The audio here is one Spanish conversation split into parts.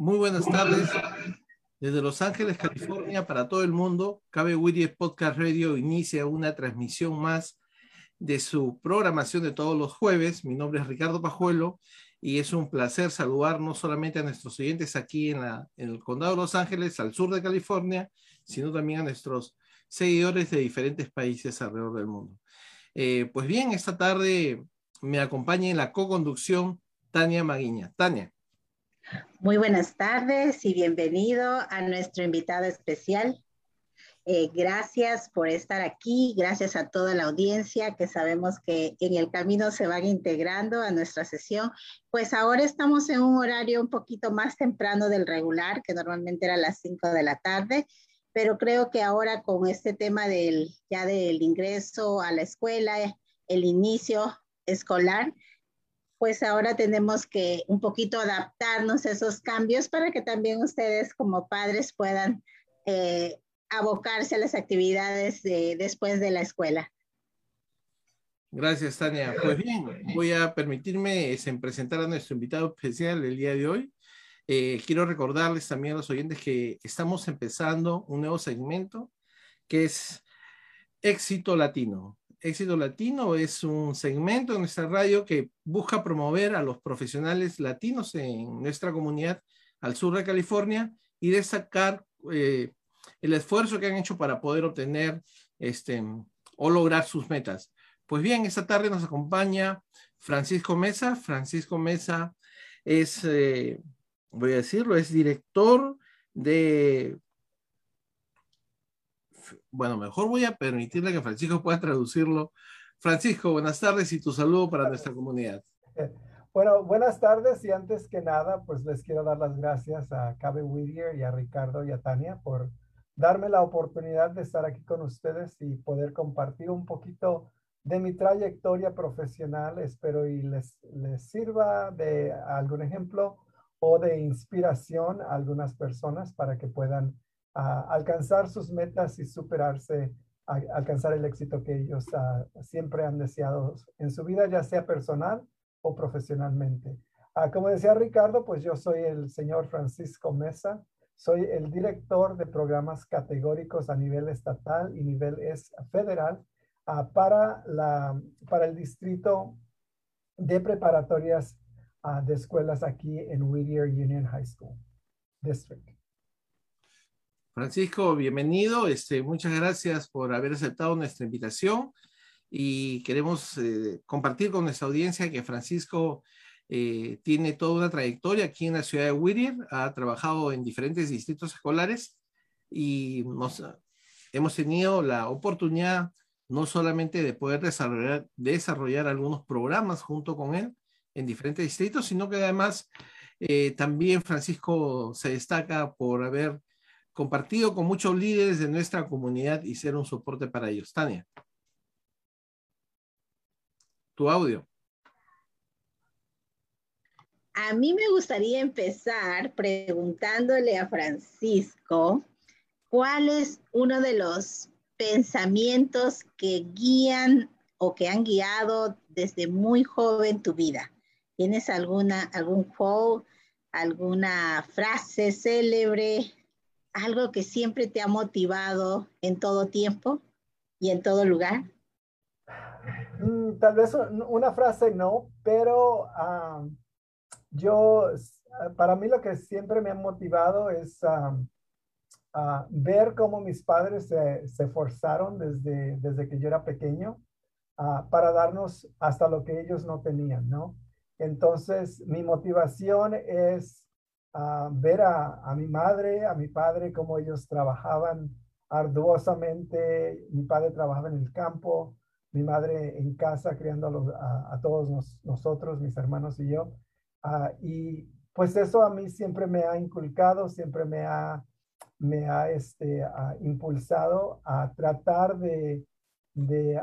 Muy buenas tardes. Desde Los Ángeles, California, para todo el mundo, Cabe Whittier Podcast Radio inicia una transmisión más de su programación de todos los jueves. Mi nombre es Ricardo Pajuelo y es un placer saludar no solamente a nuestros oyentes aquí en, la, en el condado de Los Ángeles, al sur de California, sino también a nuestros seguidores de diferentes países alrededor del mundo. Eh, pues bien, esta tarde me acompaña en la co-conducción Tania Maguiña. Tania. Muy buenas tardes y bienvenido a nuestro invitado especial. Eh, gracias por estar aquí, gracias a toda la audiencia que sabemos que en el camino se van integrando a nuestra sesión. Pues ahora estamos en un horario un poquito más temprano del regular, que normalmente era a las 5 de la tarde, pero creo que ahora con este tema del, ya del ingreso a la escuela, el inicio escolar, pues ahora tenemos que un poquito adaptarnos a esos cambios para que también ustedes como padres puedan eh, abocarse a las actividades después de la escuela. Gracias, Tania. Pues bien, voy a permitirme este, presentar a nuestro invitado especial el día de hoy. Eh, quiero recordarles también a los oyentes que estamos empezando un nuevo segmento que es Éxito Latino. Éxito Latino es un segmento en nuestra radio que busca promover a los profesionales latinos en nuestra comunidad al sur de California y destacar eh, el esfuerzo que han hecho para poder obtener este, o lograr sus metas. Pues bien, esta tarde nos acompaña Francisco Mesa. Francisco Mesa es, eh, voy a decirlo, es director de bueno, mejor voy a permitirle que Francisco pueda traducirlo. Francisco, buenas tardes y tu saludo para nuestra comunidad. Bueno, buenas tardes y antes que nada, pues les quiero dar las gracias a Cabe Whittier y a Ricardo y a Tania por darme la oportunidad de estar aquí con ustedes y poder compartir un poquito de mi trayectoria profesional. Espero y les, les sirva de algún ejemplo o de inspiración a algunas personas para que puedan alcanzar sus metas y superarse, alcanzar el éxito que ellos ah, siempre han deseado en su vida, ya sea personal o profesionalmente. Ah, como decía Ricardo, pues yo soy el señor Francisco Mesa, soy el director de programas categóricos a nivel estatal y nivel es federal ah, para, la, para el distrito de preparatorias de escuelas aquí en Whittier Union High School District. Francisco, bienvenido. Este, muchas gracias por haber aceptado nuestra invitación y queremos eh, compartir con nuestra audiencia que Francisco eh, tiene toda una trayectoria aquí en la ciudad de Whittier, ha trabajado en diferentes distritos escolares y hemos tenido la oportunidad no solamente de poder desarrollar, desarrollar algunos programas junto con él en diferentes distritos, sino que además eh, también Francisco se destaca por haber compartido con muchos líderes de nuestra comunidad y ser un soporte para ellos. Tania. Tu audio. A mí me gustaría empezar preguntándole a Francisco cuál es uno de los pensamientos que guían o que han guiado desde muy joven tu vida? ¿Tienes alguna, algún quote, alguna frase célebre, algo que siempre te ha motivado en todo tiempo y en todo lugar? Mm, tal vez una frase no, pero yo, para mí lo que siempre me ha motivado es ver cómo mis padres se, se forzaron desde, desde que yo era pequeño para darnos hasta lo que ellos no tenían, ¿no? Entonces, mi motivación es ver a, a, mi madre, a mi padre, cómo ellos trabajaban arduosamente. Mi padre trabajaba en el campo, mi madre en casa criando a, todos nosotros, mis hermanos y yo. y pues eso a mí siempre me ha inculcado, siempre me ha me ha este, impulsado a tratar de, de,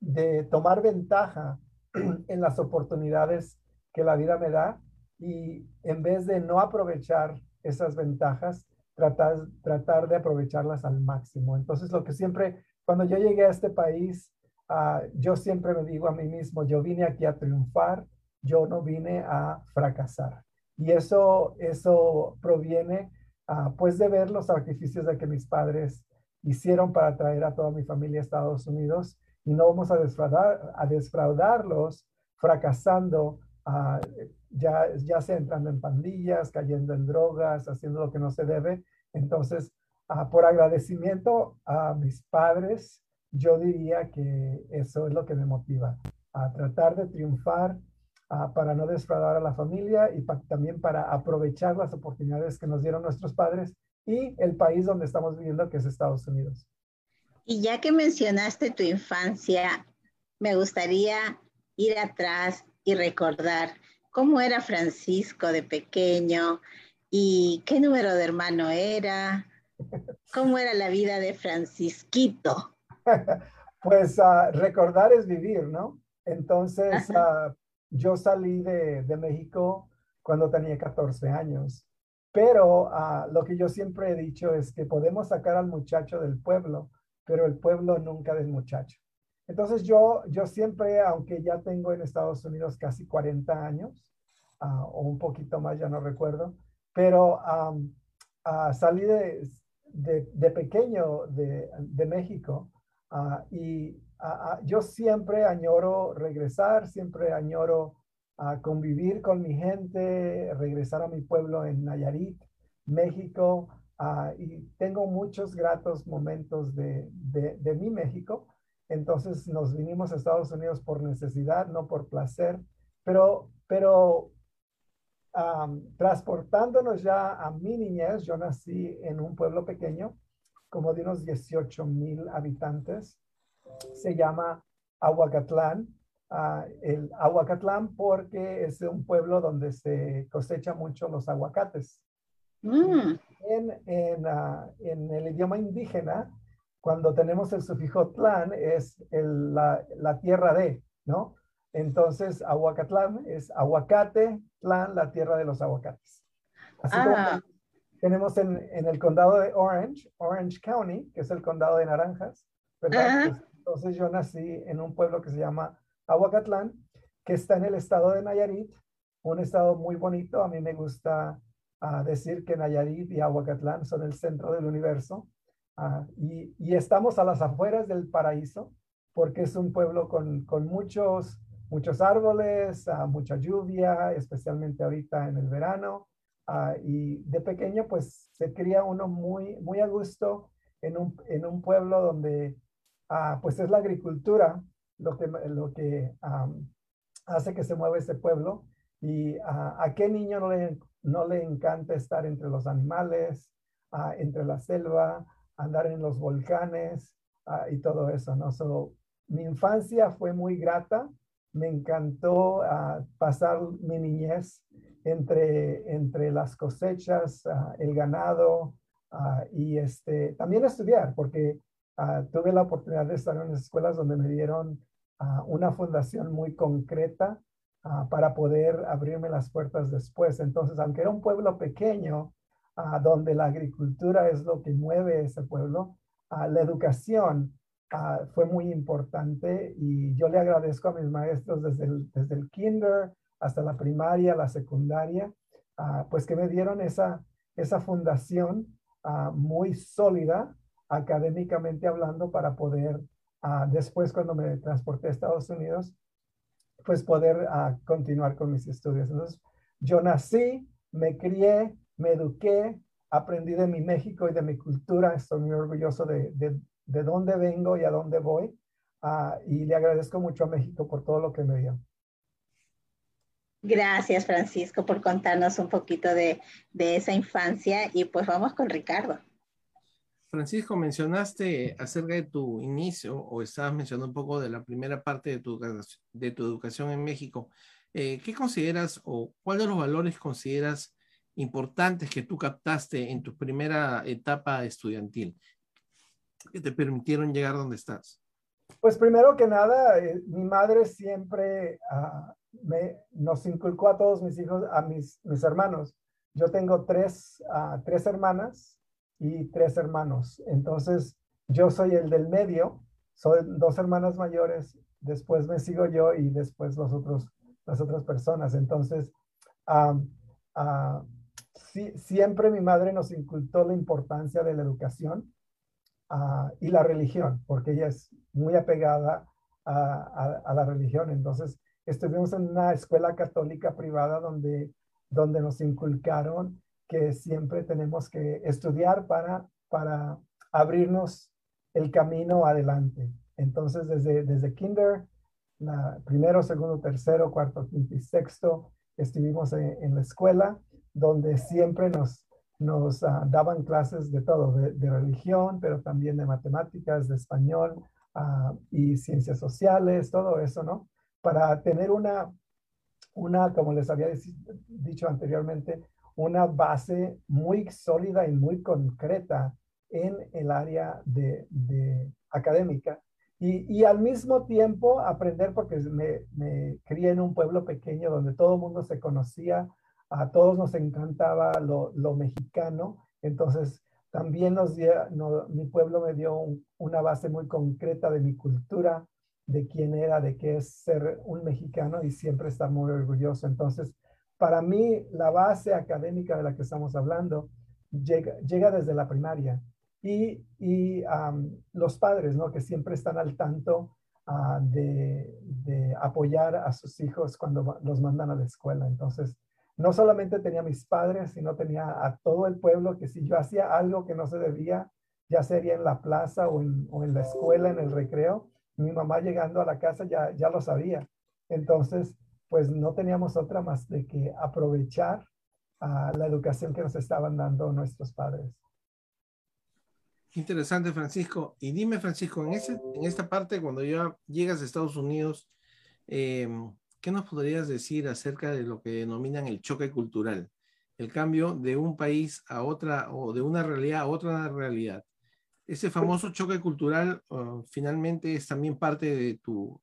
de tomar ventaja en las oportunidades que la vida me da y en vez de no aprovechar esas ventajas, tratar, tratar de aprovecharlas al máximo. Entonces, lo que siempre, cuando yo llegué a este país, uh, yo siempre me digo a mí mismo, yo vine aquí a triunfar, yo no vine a fracasar. Y eso, eso proviene Ah, pues de ver los sacrificios de que mis padres hicieron para traer a toda mi familia a Estados Unidos y no vamos a, defraudar, a fracasando, uh, ya, ya sea entrando en pandillas, cayendo en drogas, haciendo lo que no se debe. Entonces, uh, por agradecimiento a mis padres, yo diría que eso es lo que me motiva, a tratar de triunfar para no defraudar a la familia y también para aprovechar las oportunidades que nos dieron nuestros padres y el país donde estamos viviendo, que es Estados Unidos. Y ya que mencionaste tu infancia, me gustaría ir atrás y recordar cómo era Francisco de pequeño y qué número de hermano era, cómo era la vida de Francisquito. pues uh, recordar es vivir, ¿no? Entonces, uh, yo salí de, de México cuando tenía 14 años, pero uh, lo que yo siempre he dicho es que podemos sacar al muchacho del pueblo, pero el pueblo nunca del muchacho. Entonces yo, yo siempre, aunque ya tengo en Estados Unidos casi 40 años, uh, o un poquito más, ya no recuerdo, pero um, uh, salí de, de, pequeño de, México y yo siempre añoro regresar, siempre añoro convivir con mi gente, regresar a mi pueblo en Nayarit, México, y tengo muchos gratos momentos de, de, mi México. Entonces nos vinimos a Estados Unidos por necesidad, no por placer, pero, pero transportándonos ya a mi niñez, yo nací en un pueblo pequeño, como de unos 18 mil habitantes, se llama Aguacatlán. Uh, el Aguacatlán porque es un pueblo donde se cosecha mucho los aguacates. Mm. En, en, uh, en, el idioma indígena, cuando tenemos el sufijo tlán, es el, la, la, tierra de, ¿no? Entonces, Aguacatlán es aguacate, tlán, la tierra de los aguacates. Así ah. como tenemos en, en, el condado de Orange, Orange County, que es el condado de naranjas, ¿verdad? Entonces yo nací en un pueblo que se llama Aguacatlán, que está en el estado de Nayarit, un estado muy bonito. A mí me gusta uh, decir que Nayarit y Aguacatlán son el centro del universo. Y, y, estamos a las afueras del paraíso, porque es un pueblo con, con muchos, muchos árboles, uh, mucha lluvia, especialmente ahorita en el verano. y de pequeño, pues se cría uno muy, muy a gusto en un, en un pueblo donde Ah, pues es la agricultura lo que, lo que hace que se mueva ese pueblo. Y a qué niño no le, no le encanta estar entre los animales, entre la selva, andar en los volcanes y todo eso, ¿no? mi infancia fue muy grata, me encantó pasar mi niñez entre, entre las cosechas, el ganado y este, también estudiar, porque tuve la oportunidad de estar en escuelas donde me dieron una fundación muy concreta para poder abrirme las puertas después. Entonces, aunque era un pueblo pequeño, donde la agricultura es lo que mueve ese pueblo, la educación fue muy importante y yo le agradezco a mis maestros desde el, desde el kinder hasta la primaria, la secundaria, pues que me dieron esa, esa fundación muy sólida académicamente hablando para poder después cuando me transporté a Estados Unidos, pues poder continuar con mis estudios. Entonces, yo nací, me crié, me eduqué, aprendí de mi México y de mi cultura, estoy muy orgulloso de, de, de dónde vengo y a dónde voy. y le agradezco mucho a México por todo lo que me dio. Gracias, Francisco, por contarnos un poquito de, de esa infancia y pues vamos con Ricardo. Francisco, mencionaste acerca de tu inicio o estabas mencionando un poco de la primera parte de tu, de tu educación en México. Eh, ¿Qué consideras o cuáles de los valores consideras importantes que tú captaste en tu primera etapa estudiantil que te permitieron llegar donde estás? Pues primero que nada, eh, mi madre siempre uh, me, nos inculcó a todos mis hijos, a mis, mis hermanos. Yo tengo tres, uh, tres hermanas y tres hermanos. Entonces, yo soy el del medio, son dos hermanas mayores, después me sigo yo y después los otros, las otras personas. Entonces, ah, siempre mi madre nos incultó la importancia de la educación uh, y la religión, porque ella es muy apegada a, a, la religión. Entonces, estuvimos en una escuela católica privada donde, donde nos inculcaron que siempre tenemos que estudiar para, para abrirnos el camino adelante. Entonces, desde, desde kinder, la, primero, segundo, tercero, cuarto, quinto y sexto, estuvimos en, la escuela donde siempre nos, nos ah, daban clases de todo, de, religión, pero también de matemáticas, de español ah, y ciencias sociales, todo eso, ¿no? Para tener una, una como les había dicho anteriormente, una base muy sólida y muy concreta en el área de, académica. Y, al mismo tiempo aprender, porque me, me, crié en un pueblo pequeño donde todo el mundo se conocía, a todos nos encantaba lo, mexicano, entonces también nos mi pueblo me dio una base muy concreta de mi cultura, de quién era, de qué es ser un mexicano y siempre estar muy orgulloso. Entonces, para mí, la base académica de la que estamos hablando llega, llega desde la primaria. Y, y los padres, ¿no? Que siempre están al tanto ah, de, de, apoyar a sus hijos cuando los mandan a la escuela. Entonces, no solamente tenía mis padres, sino tenía a todo el pueblo que si yo hacía algo que no se debía, ya sería en la plaza o en, la escuela, en el recreo, mi mamá llegando a la casa ya, ya lo sabía. Entonces, pues no teníamos otra más de que aprovechar ah, la educación que nos estaban dando nuestros padres. Interesante, Francisco. Y dime, Francisco, en esta parte, cuando ya llegas a Estados Unidos, em, ¿qué nos podrías decir acerca de lo que denominan el choque cultural? El cambio de un país a otra o de una realidad a otra realidad. Ese famoso choque cultural ah, finalmente es también parte de tu,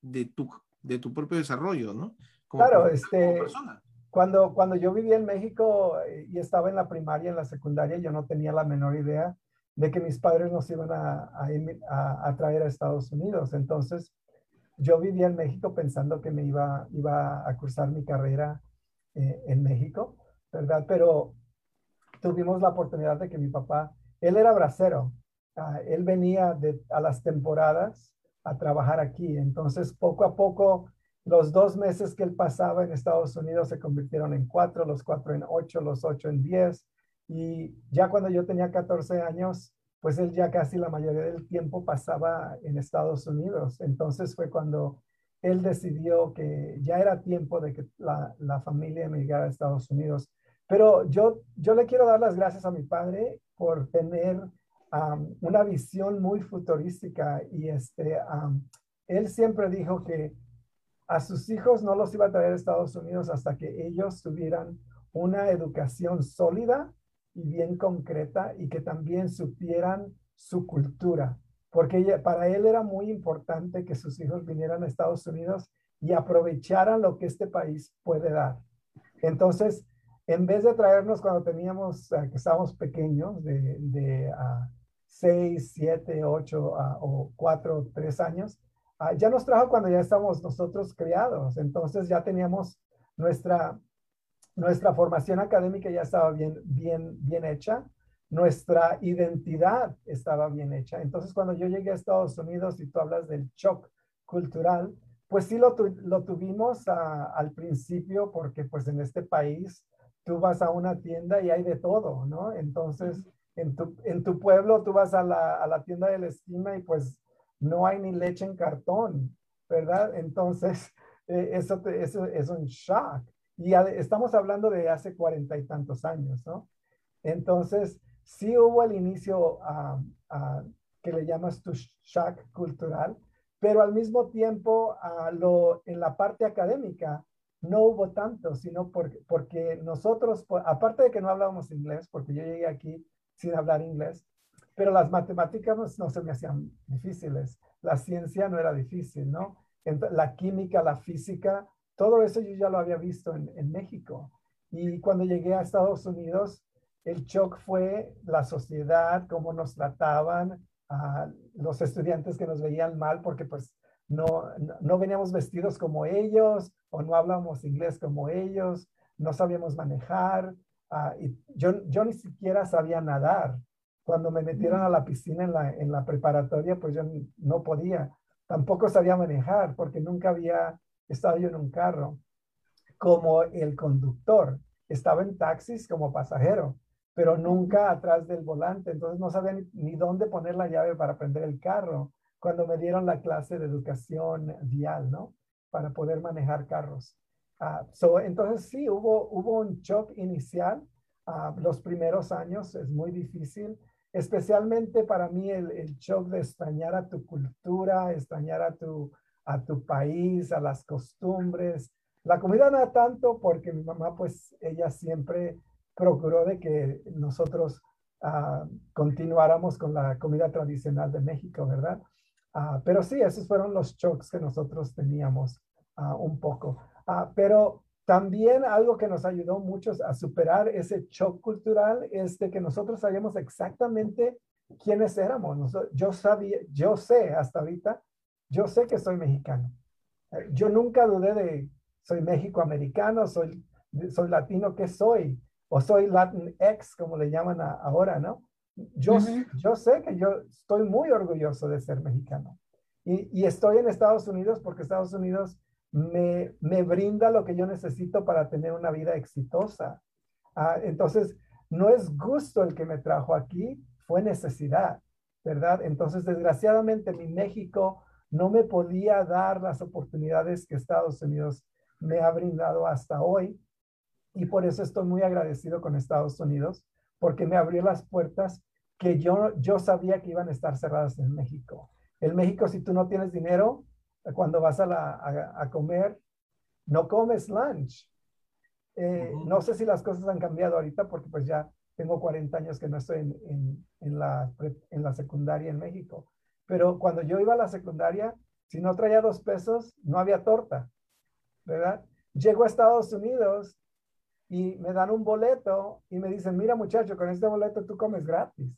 de tu de tu propio desarrollo, ¿no? claro, este, Cuando, cuando yo vivía en México eh, y estaba en la primaria, en la secundaria, yo no tenía la menor idea de que mis padres nos iban a, a, traer a Estados Unidos. Entonces, yo vivía en México pensando que me iba, iba a cursar mi carrera eh, en México, ¿verdad? Pero tuvimos la oportunidad de que mi papá, él era bracero, ah, él venía de, a las temporadas a trabajar aquí. Entonces, poco a poco, los dos meses que él pasaba en Estados Unidos se convirtieron en cuatro, los cuatro en ocho, los ocho en diez. Y ya cuando yo tenía 14 años, pues él ya casi la mayoría del tiempo pasaba en Estados Unidos. Entonces fue cuando él decidió que ya era tiempo de que la, la familia emigrara a Estados Unidos. Pero yo, yo le quiero dar las gracias a mi padre por tener una visión muy futurística y este, él siempre dijo que a sus hijos no los iba a traer a Estados Unidos hasta que ellos tuvieran una educación sólida y bien concreta y que también supieran su cultura, porque para él era muy importante que sus hijos vinieran a Estados Unidos y aprovecharan lo que este país puede dar. Entonces, en vez de traernos cuando teníamos, eh, que estábamos pequeños, de, de 6, 7, 8 o 4, 3 años, ah, ya nos trajo cuando ya estamos nosotros criados. Entonces ya teníamos nuestra, nuestra formación académica ya estaba bien, bien, bien hecha. Nuestra identidad estaba bien hecha. Entonces cuando yo llegué a Estados Unidos y tú hablas del shock cultural, pues sí lo, lo tuvimos al principio porque pues en este país tú vas a una tienda y hay de todo, ¿no? Entonces, en tu, en tu pueblo tú vas a la, a la, tienda de la esquina y pues no hay ni leche en cartón, ¿verdad? Entonces, eh, eso, eso, es un shock. Y estamos hablando de hace cuarenta y tantos años, ¿no? Entonces, sí hubo el inicio que le llamas tu shock cultural, pero al mismo tiempo a lo, en la parte académica, no hubo tanto, sino porque, porque nosotros, aparte de que no hablábamos inglés, porque yo llegué aquí sin hablar inglés, pero las matemáticas no, se me hacían difíciles, la ciencia no era difícil, ¿no? la química, la física, todo eso yo ya lo había visto en, en México. Y cuando llegué a Estados Unidos, el shock fue la sociedad, cómo nos trataban, a los estudiantes que nos veían mal, porque pues no, no, veníamos vestidos como ellos o no hablábamos inglés como ellos, no sabíamos manejar. Ah, y yo, yo ni siquiera sabía nadar. Cuando me metieron a la piscina en la, en la preparatoria, pues yo no podía. Tampoco sabía manejar porque nunca había estado yo en un carro. Como el conductor, estaba en taxis como pasajero, pero nunca atrás del volante. Entonces no sabía ni, ni dónde poner la llave para prender el carro cuando me dieron la clase de educación vial, ¿no? Para poder manejar carros. Uh, so, entonces sí, hubo, hubo un shock inicial. Uh, los primeros años es muy difícil, especialmente para mí el, el, shock de extrañar a tu cultura, extrañar a tu, a tu país, a las costumbres. La comida no tanto porque mi mamá, pues ella siempre procuró de que nosotros uh, continuáramos con la comida tradicional de México, ¿verdad? Ah, pero sí, esos fueron los shocks que nosotros teníamos ah, un poco. Ah, pero también algo que nos ayudó mucho a superar ese shock cultural es de que nosotros sabíamos exactamente quiénes éramos. yo sabía, yo sé hasta ahorita, yo sé que soy mexicano. Eh, yo nunca dudé de soy México-americano, soy, soy latino, ¿qué soy? O soy Latin X, como le llaman ahora, ¿no? Yo, yo sé que yo estoy muy orgulloso de ser mexicano y, y estoy en Estados Unidos porque Estados Unidos me, me, brinda lo que yo necesito para tener una vida exitosa. Ah, entonces, no es gusto el que me trajo aquí, fue necesidad, ¿verdad? Entonces, desgraciadamente, mi México no me podía dar las oportunidades que Estados Unidos me ha brindado hasta hoy. Y por eso estoy muy agradecido con Estados Unidos porque me abrió las puertas que yo, yo sabía que iban a estar cerradas en México. En México, si tú no tienes dinero, cuando vas a, la, a, comer, no comes lunch. Eh, no sé si las cosas han cambiado ahorita porque pues ya tengo 40 años que no estoy en, en, en, la, en la secundaria en México. Pero cuando yo iba a la secundaria, si no traía dos pesos, no había torta, ¿verdad? Llego a Estados Unidos y me dan un boleto y me dicen, mira muchacho, con este boleto tú comes gratis,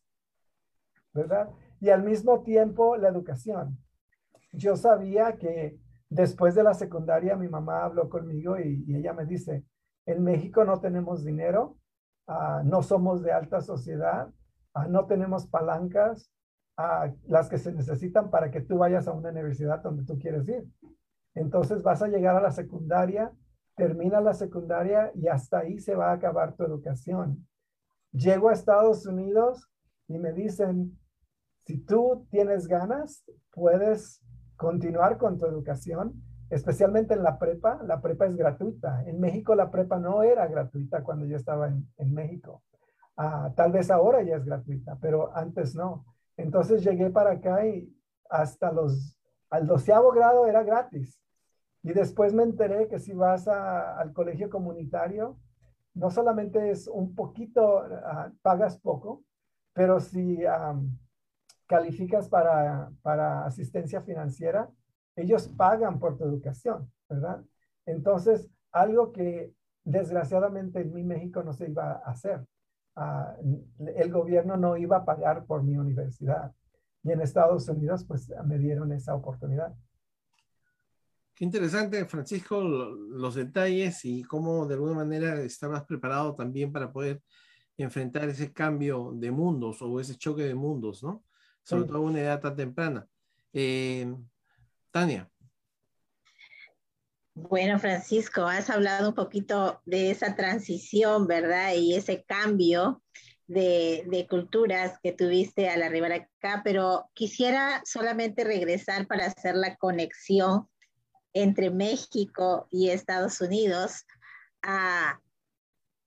¿verdad? Y al mismo tiempo la educación. Yo sabía que después de la secundaria mi mamá habló conmigo y, ella me dice, en México no tenemos dinero, uh, no somos de alta sociedad, uh, no tenemos palancas, uh, las que se necesitan para que tú vayas a una universidad donde tú quieres ir. Entonces vas a llegar a la secundaria termina la secundaria y hasta ahí se va a acabar tu educación. Llego a Estados Unidos y me dicen, si tú tienes ganas, puedes continuar con tu educación, especialmente en la prepa, la prepa es gratuita. En México la prepa no era gratuita cuando yo estaba en, México. Ah, tal vez ahora ya es gratuita, pero antes no. Entonces llegué para acá y hasta los, al doceavo grado era gratis. Y después me enteré que si vas al colegio comunitario, no solamente es un poquito, ah, pagas poco, pero si calificas para, para asistencia financiera, ellos pagan por tu educación, ¿verdad? Entonces, algo que desgraciadamente en mi México no se iba a hacer. Ah, el gobierno no iba a pagar por mi universidad. Y en Estados Unidos, pues me dieron esa oportunidad. Qué interesante, Francisco, los detalles y cómo de alguna manera estabas preparado también para poder enfrentar ese cambio de mundos o ese choque de mundos, ¿no? Sobre todo a una edad tan temprana. Eh, Tania. Bueno, Francisco, has hablado un poquito de esa transición, ¿verdad? Y ese cambio de, culturas que tuviste al arribar acá, pero quisiera solamente regresar para hacer la conexión entre México y Estados Unidos. Ah,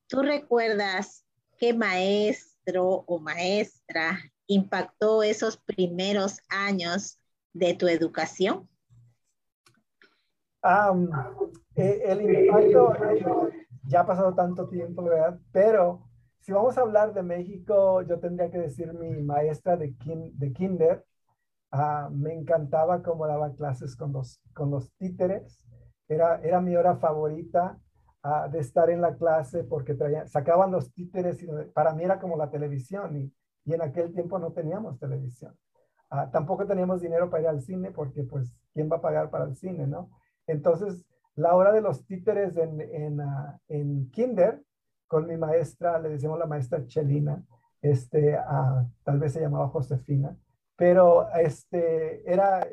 ¿Tú recuerdas qué maestro o maestra impactó esos primeros años de tu educación? Eh, el impacto ya ha pasado tanto tiempo, ¿verdad? Pero si vamos a hablar de México, yo tendría que decir mi maestra de, de kinder, ah, me encantaba cómo daba clases con los, con los títeres. Era, era mi hora favorita ah, de estar en la clase porque sacaban los títeres y para mí era como la televisión y, y en aquel tiempo no teníamos televisión. Ah, tampoco teníamos dinero para ir al cine porque pues, ¿quién va a pagar para el cine, no? Entonces, la hora de los títeres en, en, uh, en kinder, con mi maestra, le decimos la maestra Chelina, este, uh, tal vez se llamaba Josefina, pero este, era,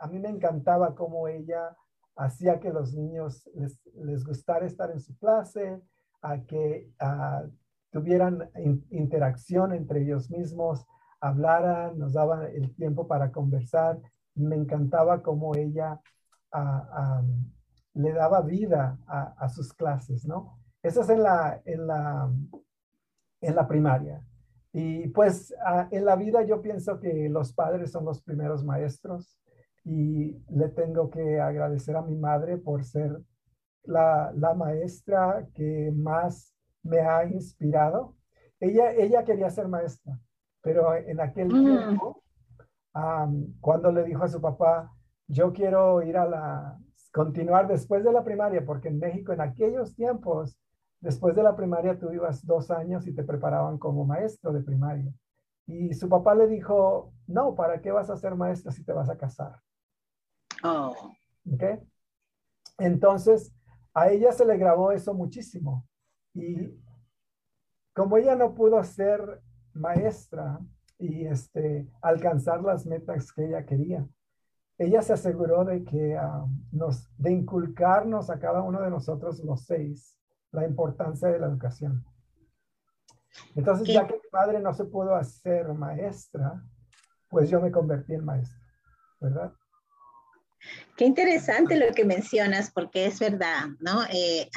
a mí me encantaba cómo ella hacía que los niños les, les gustara estar en su clase, a que uh, tuvieran interacción entre ellos mismos, hablaran, nos daban el tiempo para conversar. Me encantaba cómo ella le daba vida a, sus clases, ¿no? Eso es en la, en la, en la primaria. Y pues en la vida yo pienso que los padres son los primeros maestros y le tengo que agradecer a mi madre por ser la, la maestra que más me ha inspirado. Ella, ella quería ser maestra, pero en aquel mm. tiempo, cuando le dijo a su papá, yo quiero ir a la, continuar después de la primaria, porque en México en aquellos tiempos, después de la primaria tú ibas dos años y te preparaban como maestro de primaria. Y su papá le dijo, no, ¿para qué vas a ser maestro si te vas a casar? Oh. ¿Okay? Entonces, a ella se le grabó eso muchísimo. Y como ella no pudo ser maestra y este, alcanzar las metas que ella quería, ella se aseguró de que ah, nos, de inculcarnos a cada uno de nosotros los seis la importancia de la educación. Entonces, ya que mi padre no se pudo hacer maestra, pues yo me convertí en maestra, ¿verdad? Qué interesante lo que mencionas, porque es verdad, ¿no? Eh,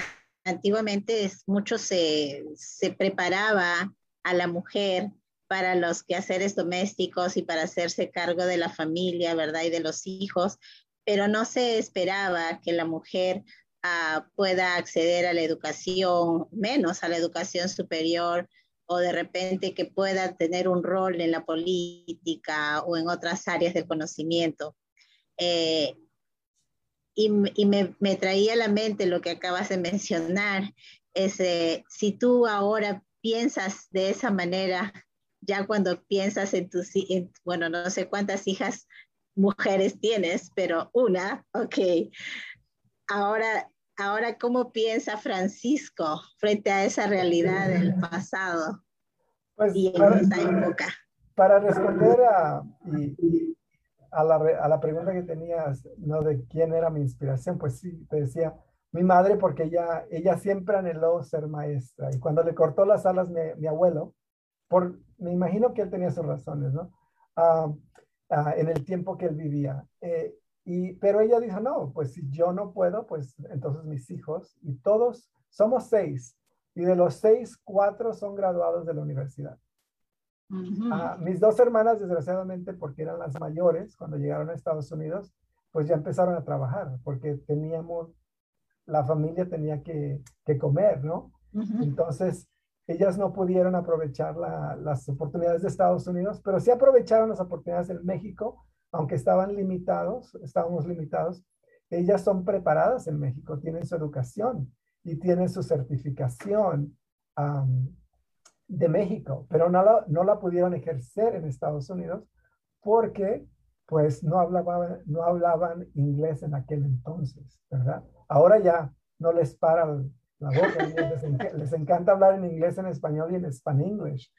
antiguamente es, mucho se, se preparaba a la mujer para los quehaceres domésticos y para hacerse cargo de la familia, ¿verdad? Y de los hijos, pero no se esperaba que la mujer ah, pueda acceder a la educación, menos a la educación superior, o de repente que pueda tener un rol en la política o en otras áreas del conocimiento. Eh, y, me, me, traía a la mente lo que acabas de mencionar, es si tú ahora piensas de esa manera, ya cuando piensas en tus, bueno, no sé cuántas hijas mujeres tienes, pero una, ok. Ahora, ahora ¿cómo piensa Francisco frente a esa realidad del pasado pues y en para, esta época? Para responder a, a, la, a la pregunta que tenías, ¿no? De quién era mi inspiración, pues sí, te decía, mi madre, porque ella, ella siempre anheló ser maestra. Y cuando le cortó las alas mi, mi abuelo, por, me imagino que él tenía sus razones, ¿no? Ah, ah, en el tiempo que él vivía. Eh, Y, pero ella dijo, no, pues si yo no puedo, pues entonces mis hijos y todos, somos seis. Y de los seis, cuatro son graduados de la universidad. Ah, mis dos hermanas, desgraciadamente, porque eran las mayores cuando llegaron a Estados Unidos, pues ya empezaron a trabajar, porque teníamos, la familia tenía que, que comer, ¿no? Entonces, ellas no pudieron aprovechar las oportunidades de Estados Unidos, pero sí aprovecharon las oportunidades en México, aunque estaban limitados, estábamos limitados. Ellas son preparadas en México, tienen su educación y tienen su certificación de México, pero no la, no la pudieron ejercer en Estados Unidos porque pues no hablaban, no hablaban inglés en aquel entonces, ¿verdad? Ahora ya no les para la boca, les, encanta hablar en inglés, en español y en Spanish,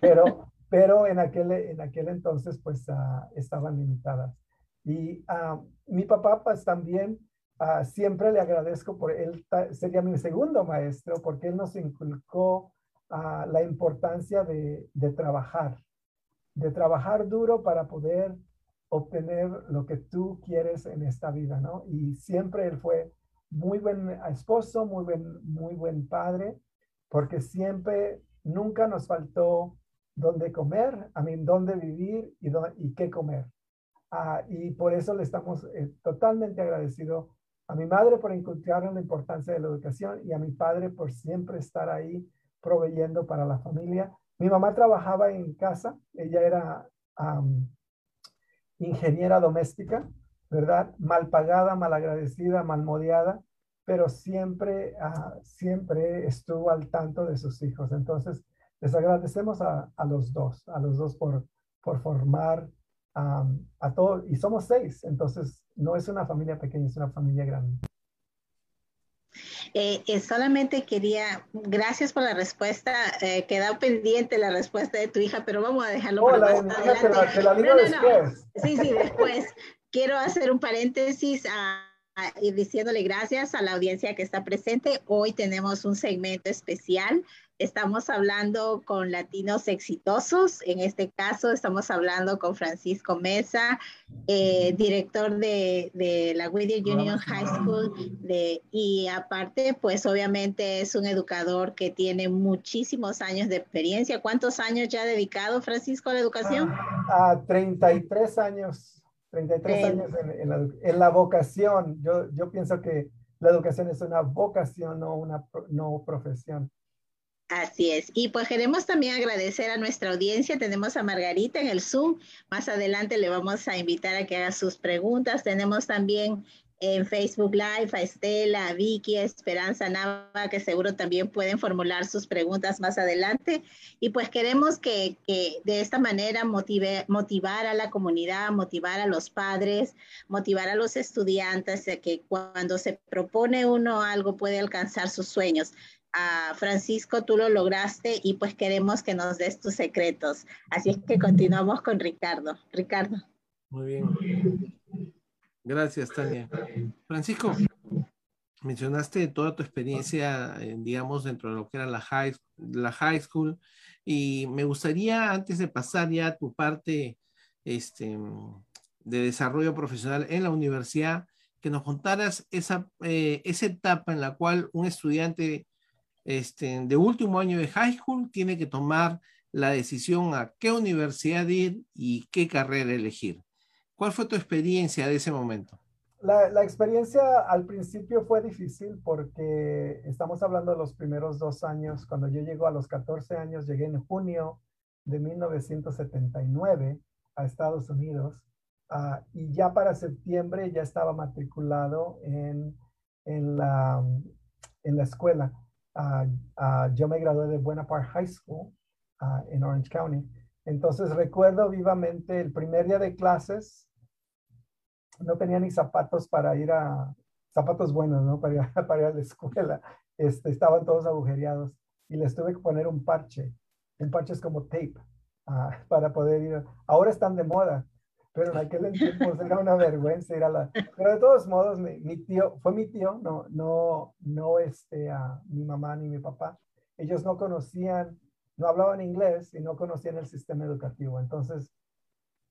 pero, pero en, aquel, en aquel entonces pues uh, estaban limitadas. Y uh, mi papá pues también uh, siempre le agradezco por él, sería mi segundo maestro, porque él nos inculcó la importancia de, de trabajar, de trabajar duro para poder obtener lo que tú quieres en esta vida, ¿no? Y siempre él fue muy buen esposo, muy buen, muy buen padre, porque siempre, nunca nos faltó dónde comer, a mí, dónde vivir y, y qué comer. Ah, y por eso le estamos eh, totalmente agradecidos a mi madre por inculcarnos la importancia de la educación y a mi padre por siempre estar ahí proveyendo para la familia. Mi mamá trabajaba en casa, ella era ingeniera doméstica, ¿verdad? Mal pagada, mal agradecida, mal modiada, pero siempre, uh, siempre estuvo al tanto de sus hijos. Entonces, les agradecemos a, a los dos, a los dos por, por formar a todos. Y somos seis, entonces no es una familia pequeña, es una familia grande. Eh, eh, solamente quería, gracias por la respuesta, eh, quedó pendiente la respuesta de tu hija, pero vamos a dejarlo para más adelante. la, no, después. Sí, sí, después. Quiero hacer un paréntesis a, diciéndole gracias a la audiencia que está presente. Hoy tenemos un segmento especial Estamos hablando con latinos exitosos. En este caso, estamos hablando con Francisco Mesa, eh, director de, la Whittier Union High School. Y aparte, pues obviamente es un educador que tiene muchísimos años de experiencia. ¿Cuántos años ya ha dedicado, Francisco, a la educación? A 33 años. 33 años en, la, en, la, vocación. Yo, yo pienso que la educación es una vocación, no una no profesión. Así es. Y pues queremos también agradecer a nuestra audiencia. Tenemos a Margarita en el Zoom. Más adelante le vamos a invitar a que haga sus preguntas. Tenemos también en Facebook Live a Estela, a Vicky, a Esperanza Nava, que seguro también pueden formular sus preguntas más adelante. Y pues queremos que, que de esta manera motive, motivar a la comunidad, motivar a los padres, motivar a los estudiantes de que cuando se propone uno algo puede alcanzar sus sueños a Francisco, tú lo lograste y pues queremos que nos des tus secretos. Así es que continuamos con Ricardo. Ricardo. Muy bien. Gracias, Tania. Francisco, mencionaste toda tu experiencia, digamos, dentro de lo que era la high, la high school y me gustaría, antes de pasar ya a tu parte este, de desarrollo profesional en la universidad, que nos contaras esa, eh, esa etapa en la cual un estudiante este, de último año de high school tiene que tomar la decisión a qué universidad ir y qué carrera elegir. ¿Cuál fue tu experiencia de ese momento? La, la, experiencia al principio fue difícil porque estamos hablando de los primeros dos años. Cuando yo llego a los 14 años, llegué en junio de 1979 a Estados Unidos uh, y ya para septiembre ya estaba matriculado en, en, la, en la escuela yo me gradué de Buena Park High School en Orange County. Entonces recuerdo vivamente el primer día de clases, no tenía ni zapatos para ir a, zapatos buenos, ¿no? Para ir, a la escuela. Este, estaban todos agujereados y les tuve que poner un parche. Un parche es como tape ah, para poder ir. Ahora están de moda, pero en aquel tiempo era una vergüenza ir a la... Pero de todos modos, mi, tío, fue mi tío, no, no, no este, a mi mamá ni mi papá. Ellos no conocían, no hablaban inglés y no conocían el sistema educativo. Entonces,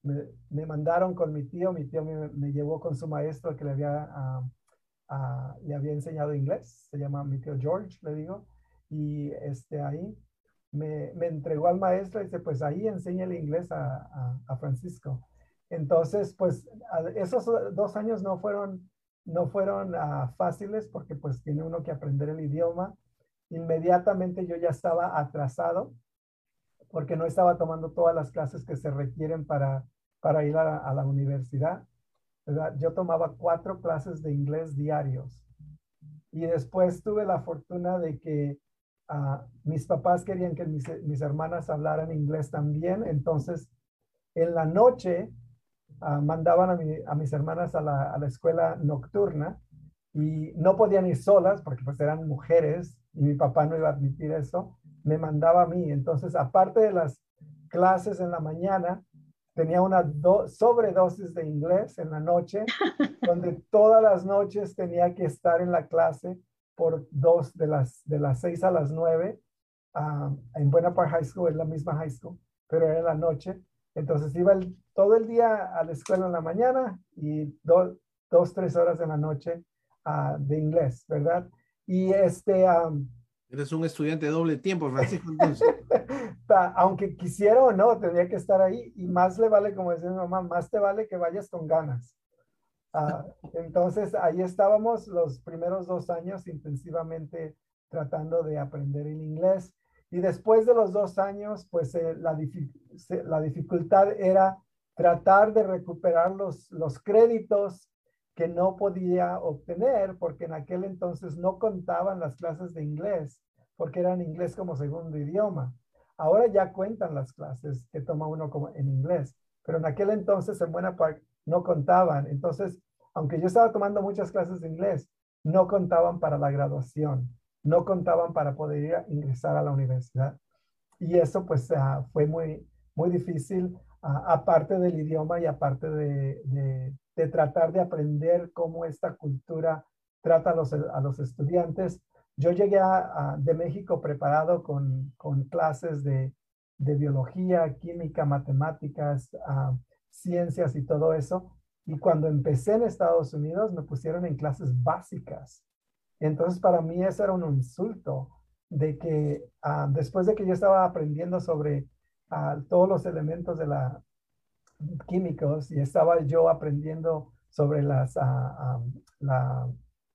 me, mandaron con mi tío, mi tío me, llevó con su maestro que le había, ah, ah, le había enseñado inglés, se llama mi tío George, le digo, y este, ahí me, entregó al maestro y dice, pues ahí enseña el inglés a, a, Francisco. Entonces, pues esos dos años no fueron, no fueron fáciles porque pues tiene uno que aprender el idioma. Inmediatamente yo ya estaba atrasado porque no estaba tomando todas las clases que se requieren para, para ir a, la universidad. Yo tomaba cuatro clases de inglés diarios. Y después tuve la fortuna de que ah, mis papás querían que mis, hermanas hablaran inglés también. Entonces, en la noche ah, mandaban a, a, mis hermanas a la, a la escuela nocturna y no podían ir solas porque pues eran mujeres y mi papá no iba a admitir eso me mandaba a mí. Entonces, aparte de las clases en la mañana, tenía una sobredosis de inglés en la noche, donde todas las noches tenía que estar en la clase por dos de las, de las seis a las nueve. Ah, en Buena Park High School, es la misma high school, pero era en la noche. Entonces iba todo el día a la escuela en la mañana y dos, tres horas en la noche ah, de inglés, ¿verdad? Y este, Eres un estudiante de doble tiempo, Francisco. Aunque quisiera o no, tendría que estar ahí. Y más le vale, como decía mi mamá, más te vale que vayas con ganas. Ah, entonces, ahí estábamos los primeros dos años intensivamente tratando de aprender el inglés. Y después de los dos años, pues eh, la, la, dificultad era tratar de recuperar los, los créditos que no podía obtener porque en aquel entonces no contaban las clases de inglés porque eran inglés como segundo idioma. Ahora ya cuentan las clases que toma uno como en inglés, pero en aquel entonces en buena parte no contaban. Entonces, aunque yo estaba tomando muchas clases de inglés, no contaban para la graduación, no contaban para poder ingresar a la universidad. Y eso pues ah, fue muy, muy difícil, ah, aparte del idioma y aparte de, de tratar de aprender cómo esta cultura trata a los, a los estudiantes. Yo llegué de México preparado con, con clases de, de, biología, química, matemáticas, ciencias y todo eso. Y cuando empecé en Estados Unidos me pusieron en clases básicas. Entonces para mí eso era un insulto de que después de que yo estaba aprendiendo sobre todos los elementos de la, químicos y estaba yo aprendiendo sobre las, ah,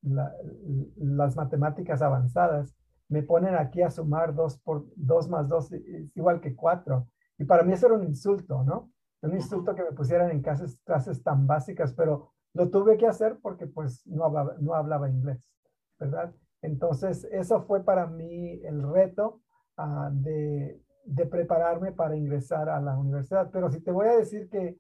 las matemáticas avanzadas. Me ponen aquí a sumar dos por dos más dos es igual que cuatro. Y para mí eso era un insulto, ¿no? Un insulto que me pusieran en clases, clases tan básicas, pero lo tuve que hacer porque pues no hablaba, no hablaba inglés, ¿verdad? Entonces, eso fue para mí el reto ah, de, de prepararme para ingresar a la universidad. Pero si te voy a decir que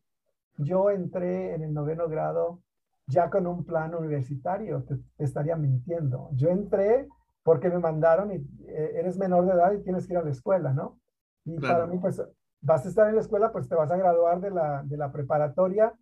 yo entré en el noveno grado ya con un plan universitario, te, estaría mintiendo. Yo entré porque me mandaron y eh, eres menor de edad y tienes que ir a la escuela, ¿no? Y para mí, pues, vas a estar en la escuela, pues te vas a graduar de la, de la preparatoria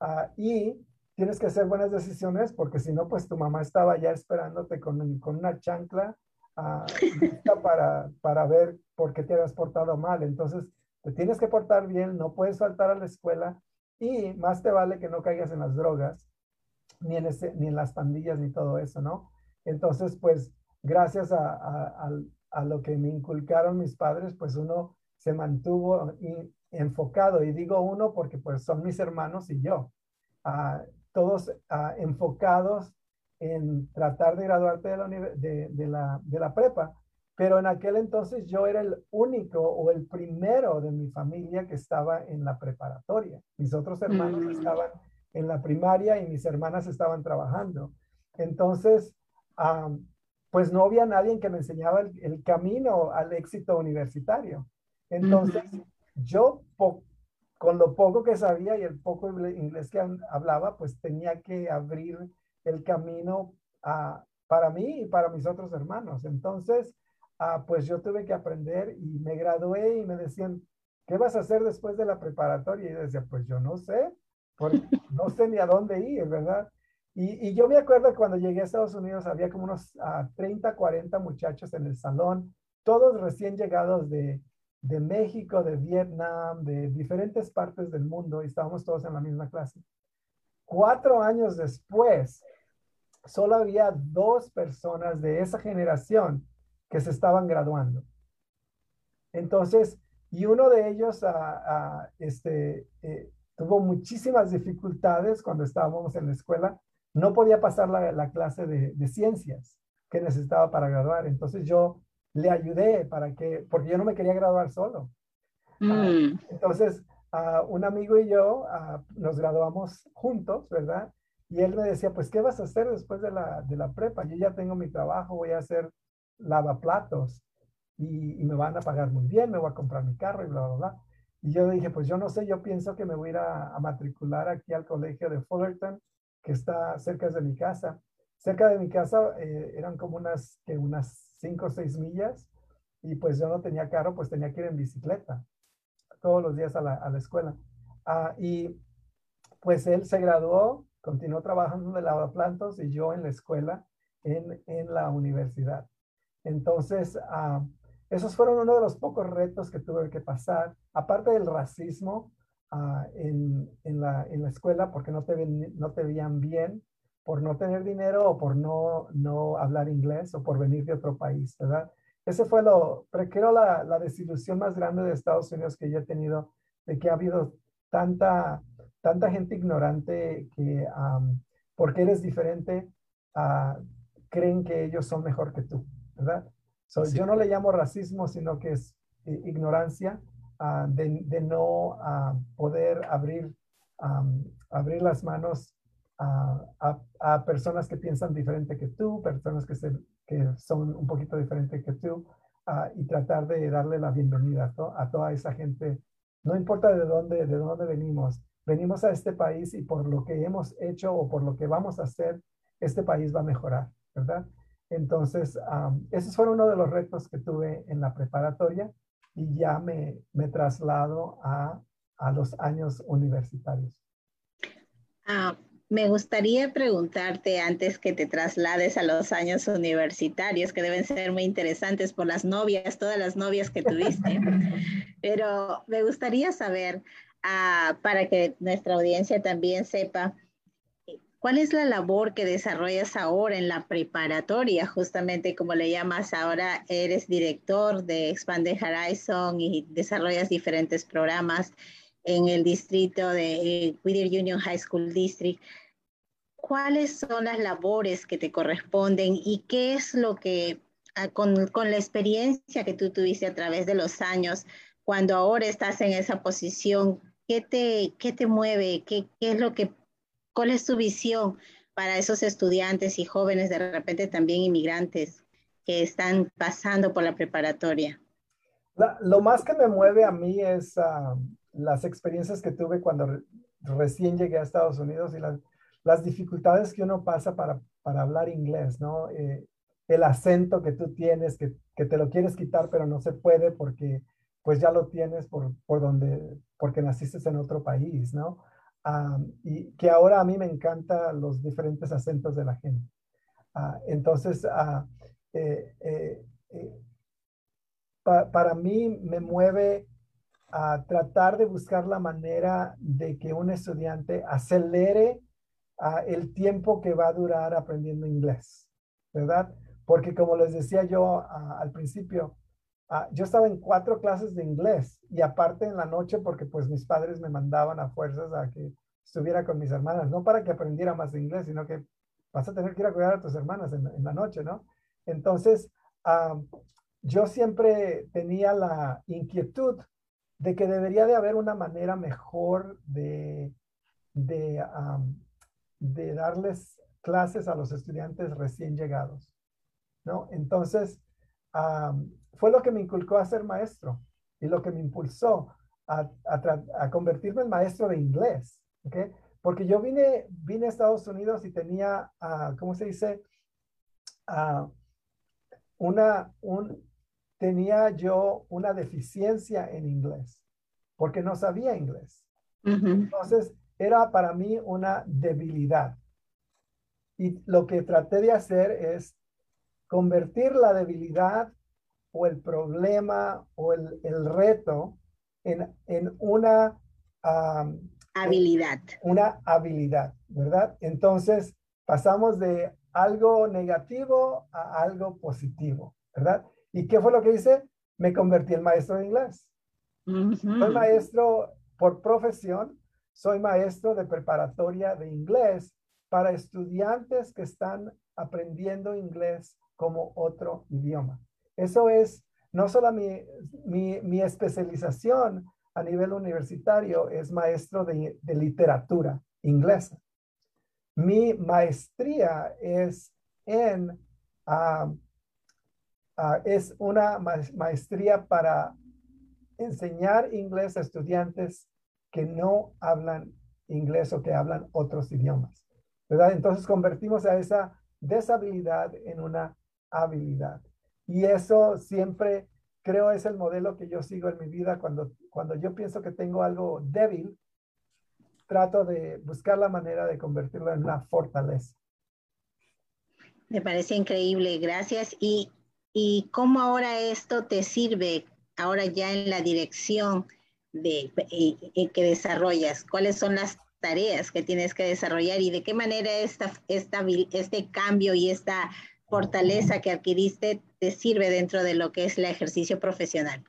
ah, y tienes que hacer buenas decisiones porque si no, pues tu mamá estaba ya esperándote con, con una chancla uh, para, para ver por qué te habías portado mal. Entonces, te tienes que portar bien, no puedes faltar a la escuela y más te vale que no caigas en las drogas, ni en, ese, ni en las pandillas, ni todo eso, ¿no? Entonces, pues, gracias a, a, lo que me inculcaron mis padres, pues uno se mantuvo enfocado. Y digo uno porque pues son mis hermanos y yo. Uh, todos uh, enfocados en tratar de graduarte de la, de, de, la, de la prepa. Pero en aquel entonces yo era el único o el primero de mi familia que estaba en la preparatoria. Mis otros hermanos mm. estaban en la primaria y mis hermanas estaban trabajando. Entonces, pues no había nadie que me enseñaba el, camino al éxito universitario. Entonces, yo con lo poco que sabía y el poco inglés que hablaba, pues tenía que abrir el camino para mí y para mis otros hermanos. Entonces, ah, pues yo tuve que aprender y me gradué y me decían, ¿qué vas a hacer después de la preparatoria? Y yo decía, pues yo no sé, porque no sé ni a dónde ir, ¿verdad? Y, y, yo me acuerdo cuando llegué a Estados Unidos había como unos 30, ah, 40 muchachos en el salón, todos recién llegados de, de México, de Vietnam, de diferentes partes del mundo y estábamos todos en la misma clase. Cuatro años después, solo había dos personas de esa generación que se estaban graduando. Entonces, y uno de ellos este, eh, tuvo muchísimas dificultades cuando estábamos en la escuela. No podía pasar la, clase de, ciencias que necesitaba para graduar. Entonces yo le ayudé para que, porque yo no me quería graduar solo. Ah, mm. entonces, un amigo y yo nos graduamos juntos, ¿verdad? Y él me decía, pues, ¿qué vas a hacer después de la, de la prepa? Yo ya tengo mi trabajo, voy a hacer lavaplatos y, y me van a pagar muy bien, me voy a comprar mi carro y bla, bla, bla. Y yo dije, pues yo no sé, yo pienso que me voy a, matricular aquí al colegio de Fullerton, que está cerca de mi casa. Cerca de mi casa eh, eran como unas, que unas cinco o seis millas y pues yo no tenía carro, pues tenía que ir en bicicleta todos los días a la, a la escuela. Ah, y pues él se graduó, continuó trabajando de lavaplantos y yo en la escuela, en, en la universidad. Entonces, ah, esos fueron uno de los pocos retos que tuve que pasar, aparte del racismo ah, en, en, la, en, la, escuela, porque no te, no te veían bien por no tener dinero o por no, no hablar inglés o por venir de otro país, ¿verdad? Ese fue lo, creo, la, la desilusión más grande de Estados Unidos que yo he tenido, de que ha habido tanta, tanta gente ignorante que porque eres diferente, uh, creen que ellos son mejor que tú, ¿verdad? Yo no le llamo racismo, sino que es eh, ignorancia ah, de, de, no ah, poder abrir, abrir las manos a, a, personas que piensan diferente que tú, personas que, se, que son un poquito diferentes que tú, ah, y tratar de darle la bienvenida a toda esa gente. No importa de dónde, de dónde venimos, venimos a este país y por lo que hemos hecho o por lo que vamos a hacer, este país va a mejorar, ¿verdad? Entonces, ese fue uno de los retos que tuve en la preparatoria y ya me, me traslado a, a, los años universitarios. Ah, me gustaría preguntarte antes que te traslades a los años universitarios, que deben ser muy interesantes por las novias, todas las novias que tuviste, pero me gustaría saber, ah, para que nuestra audiencia también sepa, ¿Cuál es la labor que desarrollas ahora en la preparatoria? Justamente como le llamas ahora, eres director de Expande Horizon y desarrollas diferentes programas en el distrito de eh, Whittier Union High School District. ¿Cuáles son las labores que te corresponden y qué es lo que, ah, con, con la experiencia que tú tuviste a través de los años, cuando ahora estás en esa posición, ¿qué te, qué te mueve? ¿Qué, ¿Qué es lo que ¿Cuál es tu visión para esos estudiantes y jóvenes, de repente también inmigrantes, que están pasando por la preparatoria? lo más que me mueve a mí es ah, las experiencias que tuve cuando recién llegué a Estados Unidos y las, dificultades que uno pasa para, para hablar inglés, ¿no? Eh, el acento que tú tienes, que, que, te lo quieres quitar, pero no se puede porque pues ya lo tienes por, por donde, porque naciste en otro país, ¿no? y que ahora a mí me encantan los diferentes acentos de la gente. Ah, entonces, eh, para mí me mueve a tratar de buscar la manera de que un estudiante acelere ah, el tiempo que va a durar aprendiendo inglés, ¿verdad? Porque como les decía yo al principio, yo estaba en cuatro clases de inglés y aparte en la noche porque pues mis padres me mandaban a fuerzas a que estuviera con mis hermanas, no para que aprendiera más inglés, sino que vas a tener que ir a cuidar a tus hermanas en, la noche, ¿no? Entonces, yo siempre tenía la inquietud de que debería de haber una manera mejor de, de, de darles clases a los estudiantes recién llegados, ¿no? Entonces, fue lo que me inculcó a ser maestro y lo que me impulsó a, a, convertirme en maestro de inglés, ¿ok? Porque yo vine, vine a Estados Unidos y tenía, uh, ¿cómo se dice? Uh, una, un, tenía yo una deficiencia en inglés, porque no sabía inglés. Entonces, era para mí una debilidad. Y lo que traté de hacer es convertir la debilidad o el problema o el, reto en, una habilidad. Una habilidad, ¿verdad? Entonces pasamos de algo negativo a algo positivo, ¿verdad? ¿Y qué fue lo que hice? Me convertí en maestro de inglés. Soy maestro por profesión, soy maestro de preparatoria de inglés para estudiantes que están aprendiendo inglés como otro idioma. Eso es no solo mi, mi, especialización a nivel universitario, es maestro de, literatura inglesa. Mi maestría es en, ah, ah, es una maestría para enseñar inglés a estudiantes que no hablan inglés o que hablan otros idiomas. ¿verdad? Entonces convertimos a esa deshabilidad en una habilidad. Y eso siempre creo es el modelo que yo sigo en mi vida cuando, cuando yo pienso que tengo algo débil, trato de buscar la manera de convertirlo en una fortaleza. Me parece increíble, gracias. ¿Y, y cómo ahora esto te sirve, ahora ya en la dirección de, que desarrollas? ¿Cuáles son las tareas que tienes que desarrollar y de qué manera esta, esta, este cambio y esta fortaleza que adquiriste te sirve dentro de lo que es el ejercicio profesional?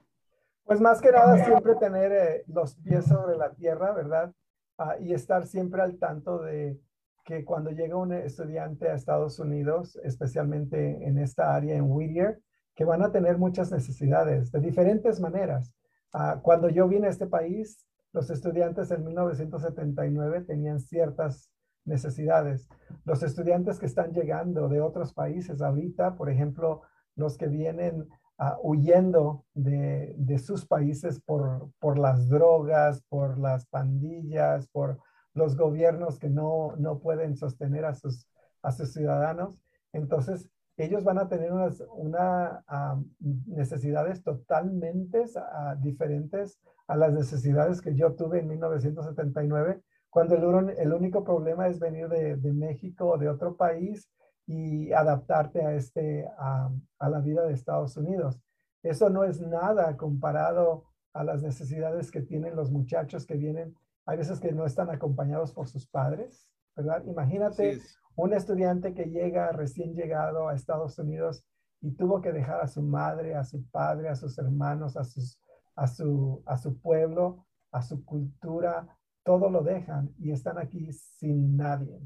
Pues más que nada siempre tener eh, los pies sobre la tierra, ¿verdad? Ah, y estar siempre al tanto de que cuando llega un estudiante a Estados Unidos, especialmente en esta área en Whittier, que van a tener muchas necesidades de diferentes maneras. Ah, cuando yo vine a este país, los estudiantes en 1979 tenían ciertas necesidades. Los estudiantes que están llegando de otros países ahorita, por ejemplo, los que vienen ah, huyendo de, sus países por, por las drogas, por las pandillas, por los gobiernos que no, no pueden sostener a sus, a sus ciudadanos. Entonces, ellos van a tener unas una, ah, necesidades totalmente ah, diferentes a las necesidades que yo tuve en 1979, cuando el, único problema es venir de, de, México o de otro país y adaptarte a, este, a, a la vida de Estados Unidos. Eso no es nada comparado a las necesidades que tienen los muchachos que vienen, hay veces que no están acompañados por sus padres, ¿verdad? Imagínate un estudiante que llega recién llegado a Estados Unidos y tuvo que dejar a su madre, a su padre, a sus hermanos, a, sus, a, su, a su pueblo, a su cultura, todo lo dejan y están aquí sin nadie.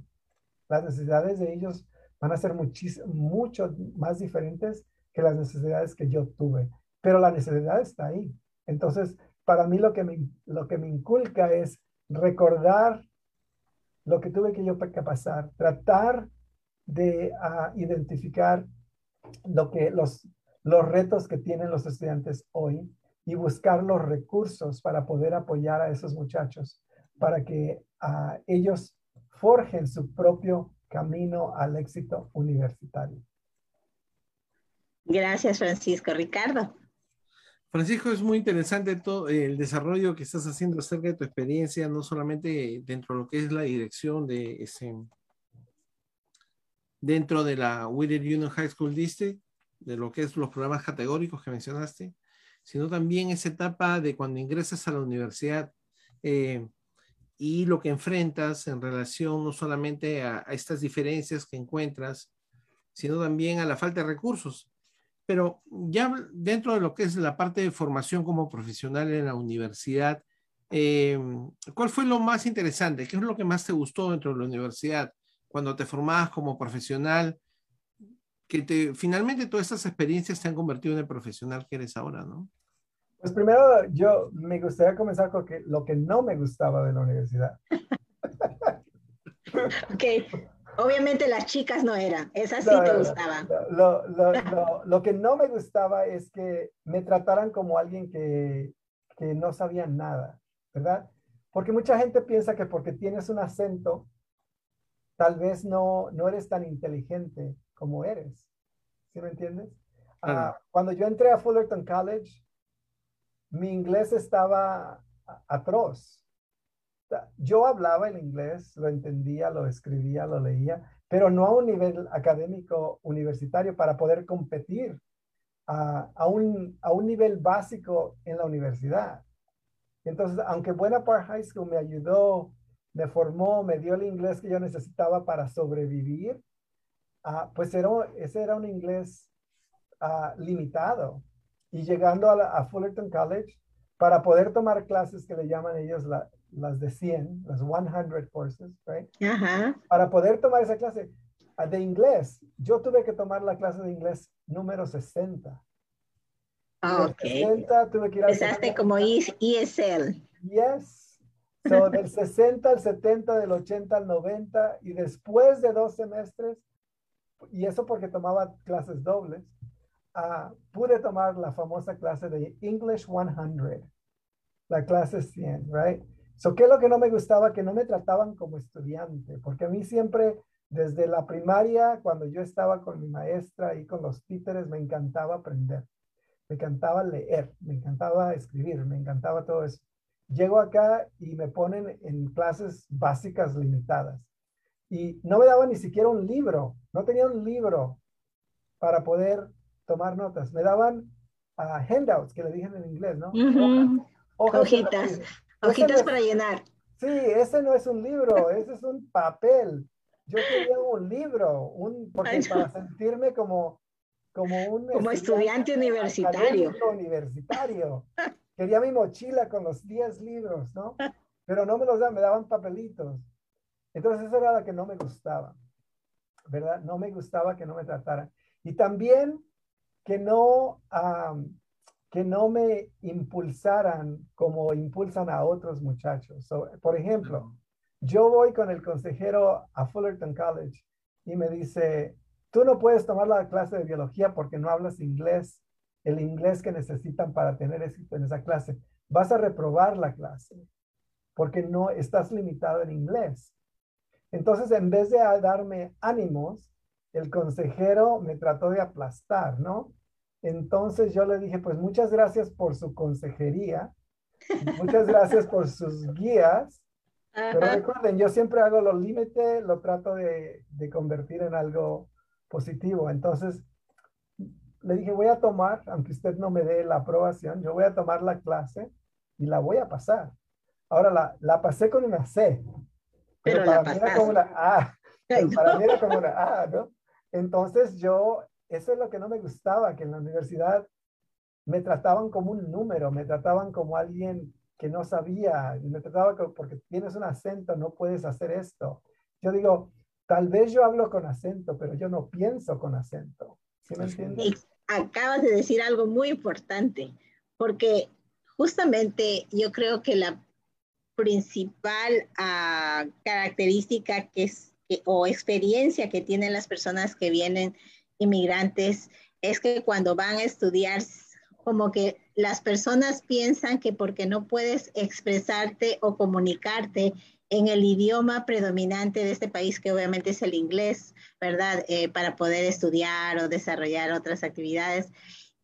Las necesidades de ellos van a ser mucho más diferentes que las necesidades que yo tuve, pero la necesidad está ahí. Entonces, para mí lo que me, lo que me inculca es recordar lo que tuve que yo pasar, tratar de ah, identificar lo que los, los retos que tienen los estudiantes hoy y buscar los recursos para poder apoyar a esos muchachos, para que ah, ellos forjen su propio camino al éxito universitario. Gracias, Francisco. Ricardo. Francisco, es muy interesante todo el desarrollo que estás haciendo acerca de tu experiencia, no solamente dentro de lo que es la dirección de ese, dentro de la Whittier Union High School District, de lo que es los programas categóricos que mencionaste, sino también esa etapa de cuando ingresas a la universidad eh, y lo que enfrentas en relación no solamente a estas diferencias que encuentras, sino también a la falta de recursos pero ya dentro de lo que es la parte de formación como profesional en la universidad, eh, ¿cuál fue lo más interesante? ¿Qué es lo que más te gustó dentro de la universidad cuando te formabas como profesional? Que te, finalmente todas estas experiencias te han convertido en el profesional que eres ahora, ¿no? Pues primero yo me gustaría comenzar con lo que no me gustaba de la universidad. ok, Obviamente las chicas no eran, esas sí te gustaban. Lo, lo, lo, que no me gustaba es que me trataran como alguien que, que no sabía nada, ¿verdad? Porque mucha gente piensa que porque tienes un acento, tal vez no, no eres tan inteligente como eres. ¿Sí me entiendes? Ah, cuando yo entré a Fullerton College, mi inglés estaba atroz yo hablaba el inglés, lo entendía, lo escribía, lo leía, pero no a un nivel académico universitario para poder competir a, un, a un nivel básico en la universidad. Entonces, aunque Buena Park High School me ayudó, me formó, me dio el inglés que yo necesitaba para sobrevivir, ah, pues era, ese era un inglés ah, limitado. Y llegando a, Fullerton College, para poder tomar clases que le llaman ellos las de 100, las 100 courses, right? Para poder tomar esa clase ah, de inglés, yo tuve que tomar la clase de inglés número 60. Ah, ok. 60 tuve que ir Empezaste como ESL. Yes. So, del 60 al 70, del 80 al 90, y después de dos semestres, y eso porque tomaba clases dobles, uh, pude tomar la famosa clase de English 100, la clase 100, right? So, ¿qué es lo que no me gustaba? Que no me trataban como estudiante, porque a mí siempre, desde la primaria, cuando yo estaba con mi maestra y con los títeres, me encantaba aprender me encantaba leer, me encantaba escribir, me encantaba todo eso. Llego acá y me ponen en clases básicas limitadas. Y no me daban ni siquiera un libro, no tenía un libro para poder tomar notas. Me daban uh, handouts, que le dije en inglés, ¿no? hojitas, hojitas para llenar. Sí, ese no es un libro, ese es un papel. Yo quería un libro, un, porque para sentirme como como un como estudiante, universitario. universitario. Quería mi mochila con los 10 libros, ¿no? Pero no me los daban, me daban papelitos. Entonces eso era lo que no me gustaba, ¿verdad? No me gustaba que no me trataran. Y también que no, que no me impulsaran como impulsan a otros muchachos. por ejemplo, yo voy con el consejero a Fullerton College y me dice, Tú no puedes tomar la clase de biología porque no hablas inglés, el inglés que necesitan para tener éxito en esa clase. Vas a reprobar la clase porque no estás limitado en inglés. Entonces, en vez de darme ánimos, el consejero me trató de aplastar, ¿no? Entonces yo le dije, pues muchas gracias por su consejería, muchas gracias por sus guías, pero recuerden, yo siempre hago los límites, lo trato de, de convertir en algo positivo. Entonces, le dije, voy a tomar, aunque usted no me dé la aprobación, yo voy a tomar la clase y la voy a pasar. Ahora la, la pasé con una C, pero, para mí era como una A. para mí era como una A, ¿no? Entonces yo, eso es lo que no me gustaba, que en la universidad me trataban como un número, me trataban como alguien que no sabía, me trataban porque tienes un acento, no puedes hacer esto. Yo digo, Tal vez yo hablo con acento, pero yo no pienso con acento. ¿Sí me entiendes? Acabas de decir algo muy importante, porque justamente yo creo que la principal ah, característica que es, o experiencia que tienen las personas que vienen inmigrantes es que cuando van a estudiar, como que las personas piensan que porque no puedes expresarte o comunicarte en el idioma predominante de este país, que obviamente es el inglés, ¿verdad? Eh, para poder estudiar o desarrollar otras actividades.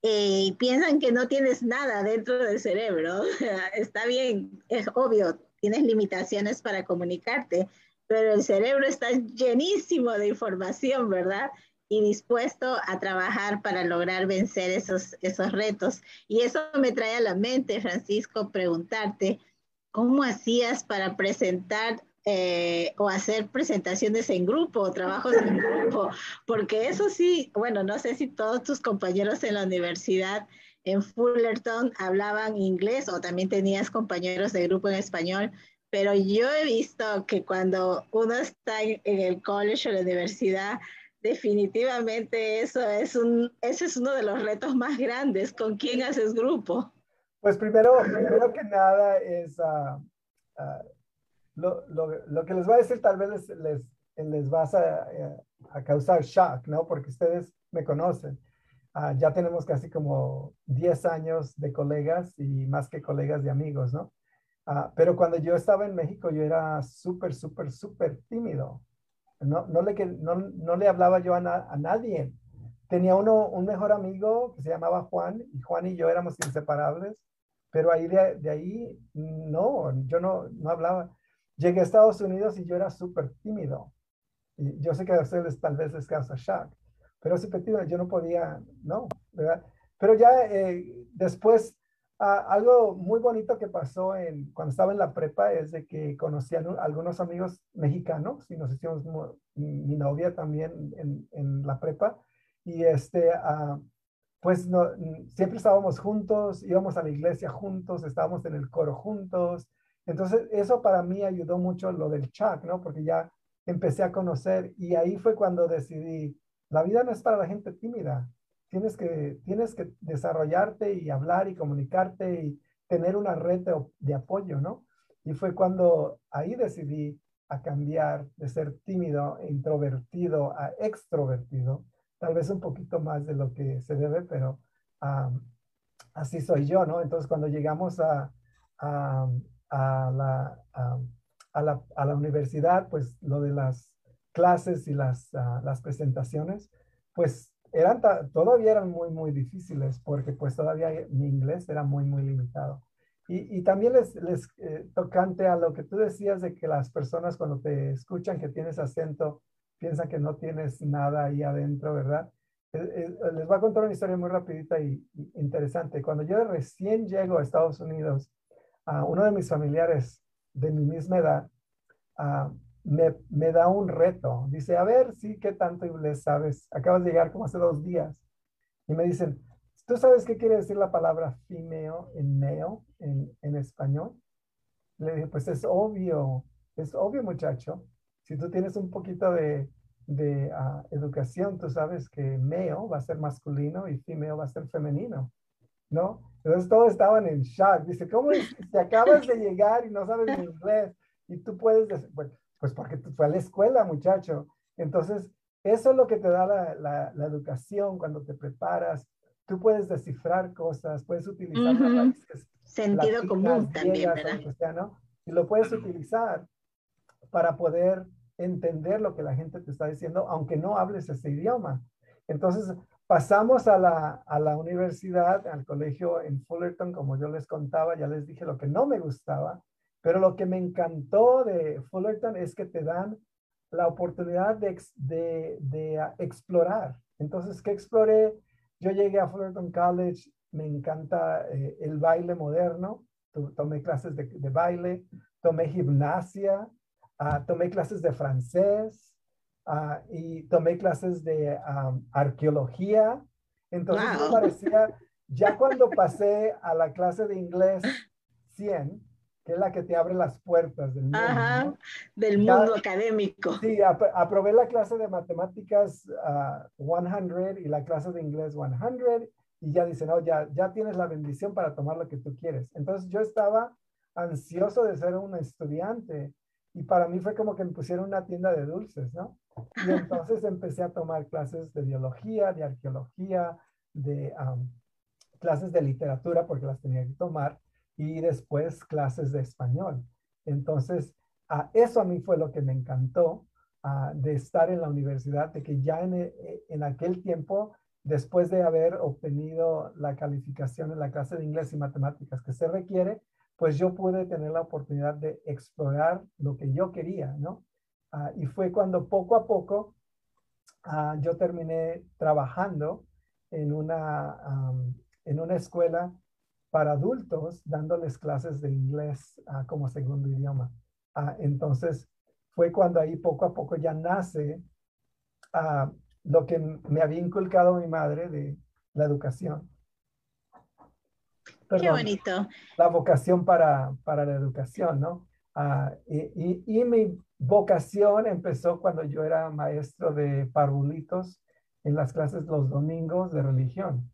Eh, y piensan que no tienes nada dentro del cerebro. está bien, es obvio, tienes limitaciones para comunicarte, pero el cerebro está llenísimo de información, ¿verdad? Y dispuesto a trabajar para lograr vencer esos, esos retos. Y eso me trae a la mente, Francisco, preguntarte, ¿Cómo hacías para presentar eh, o hacer presentaciones en grupo o trabajos en grupo? Porque eso sí, bueno, no sé si todos tus compañeros en la universidad en Fullerton hablaban inglés o también tenías compañeros de grupo en español, pero yo he visto que cuando uno está en, el college o la universidad, definitivamente eso es, un, ese es uno de los retos más grandes. ¿Con quién haces grupo? Pues primero, primero que nada es ah, ah, lo, lo, lo, que les voy a decir tal vez les, les, les va a, eh, a, causar shock, ¿no? Porque ustedes me conocen. Uh, ya tenemos casi como 10 años de colegas y más que colegas de amigos, ¿no? pero cuando yo estaba en México yo era súper, súper, súper tímido. No, le, no, no le hablaba yo a, a nadie tenía uno, un mejor amigo que se llamaba Juan, y Juan y yo éramos inseparables. Pero ahí de, ahí, no, yo no, no hablaba. Llegué a Estados Unidos y yo era súper tímido. Y yo sé que a ustedes tal vez les causa shock, pero súper tímido, yo no podía, no, ¿verdad? pero ya eh, después, ah, algo muy bonito que pasó en, cuando estaba en la prepa es de que conocí a algunos amigos mexicanos y nos hicimos mi novia también en, en la prepa. Y este, uh, pues siempre estábamos juntos, íbamos a la iglesia juntos, estábamos en el coro juntos. Entonces, eso para mí ayudó mucho lo del chat, ¿no? Porque ya empecé a conocer y ahí fue cuando decidí, la vida no es para la gente tímida, tienes que, tienes que desarrollarte y hablar y comunicarte y tener una red de, de apoyo, ¿no? Y fue cuando ahí decidí a cambiar de ser tímido e introvertido a extrovertido tal vez un poquito más de lo que se debe, pero así soy yo, ¿no? Entonces, cuando llegamos a, a, la, a, la, a, la, universidad, pues lo de las clases y las, las presentaciones, pues eran todavía eran muy, muy difíciles porque pues todavía mi inglés era muy, muy limitado. Y, y también les, les eh, tocante a lo que tú decías de que las personas cuando te escuchan que tienes acento, piensa que no tienes nada ahí adentro, ¿verdad? Eh, eh, les voy a contar una historia muy rapidita y, interesante. Cuando yo recién llego a Estados Unidos, a uno de mis familiares de mi misma edad me, me, da un reto. Dice, a ver, sí, ¿qué tanto inglés sabes? Acabas de llegar como hace dos días. Y me dicen, ¿tú sabes qué quiere decir la palabra female en male en, en español? Le dije, pues es obvio, es obvio muchacho si tú tienes un poquito de, de ah, educación, tú sabes que male va a ser masculino y female va a ser femenino, ¿no? Entonces todos estaban en shock. Dice, ¿cómo es te acabas de llegar y no sabes inglés? Y tú puedes decir, bueno, pues porque fue a la escuela, muchacho. Entonces, eso es lo que te da la, la, educación cuando te preparas. Tú puedes descifrar cosas, puedes utilizar sentido común también, ¿verdad? ¿no? Y lo puedes utilizar para poder entender lo que la gente te está diciendo, aunque no hables ese idioma. Entonces, pasamos a la, a la universidad, al colegio en Fullerton, como yo les contaba, ya les dije lo que no me gustaba, pero lo que me encantó de Fullerton es que te dan la oportunidad de, de, de explorar. Entonces, ¿qué exploré? Yo llegué a Fullerton College, me encanta eh, el baile moderno, tomé clases de, de baile, tomé gimnasia, Ah, tomé clases de francés ah, y tomé clases de arqueología. Entonces me parecía, ya cuando pasé a la clase de inglés 100, que es la que te abre las puertas del mundo, del mundo académico. Sí, aprobé la clase de matemáticas 100 ah, y la clase de inglés 100 y ya dicen, no, ya, ya tienes la bendición para tomar lo que tú quieres. Entonces yo estaba ansioso de ser un estudiante y para mí fue como que me pusieron una tienda de dulces, ¿no? Y entonces empecé a tomar clases de biología, de arqueología, de clases de literatura, porque las tenía que tomar, y después clases de español. Entonces, a eso a mí fue lo que me encantó de estar en la universidad, de que ya en, e, en aquel tiempo, después de haber obtenido la calificación en la clase de inglés y matemáticas que se requiere, pues yo pude tener la oportunidad de explorar lo que yo quería, ¿no? Y fue cuando poco a poco yo terminé trabajando en una, en una escuela para adultos dándoles clases de inglés ah, como segundo idioma. entonces fue cuando ahí poco a poco ya nace lo que me había inculcado mi madre de la educación. Qué bonito. La vocación para, para la educación, ¿no? Ah, y, y, mi vocación empezó cuando yo era maestro de parvulitos en las clases los domingos de religión.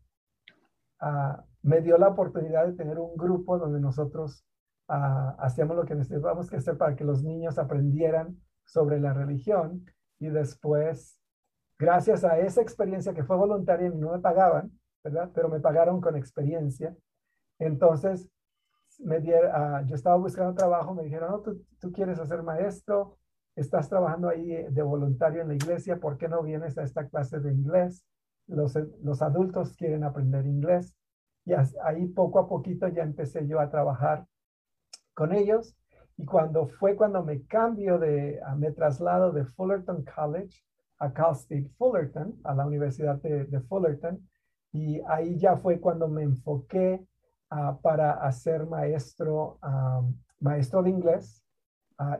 Me dio la oportunidad de tener un grupo donde nosotros ah, hacíamos lo que necesitábamos que hacer para que los niños aprendieran sobre la religión y después, gracias a esa experiencia que fue voluntaria y no me pagaban, ¿verdad? Pero me pagaron con experiencia. Entonces, me dieron, ah, yo estaba buscando trabajo, me dijeron, no, tú, tú, quieres hacer maestro, estás trabajando ahí de voluntario en la iglesia, ¿por qué no vienes a esta clase de inglés? Los, los adultos quieren aprender inglés. Y ahí poco a poquito ya empecé yo a trabajar con ellos. Y cuando fue cuando me cambio de, me traslado de Fullerton College a Cal State Fullerton, a la Universidad de, Fullerton, y ahí ya fue cuando me enfoqué para hacer maestro, maestro de inglés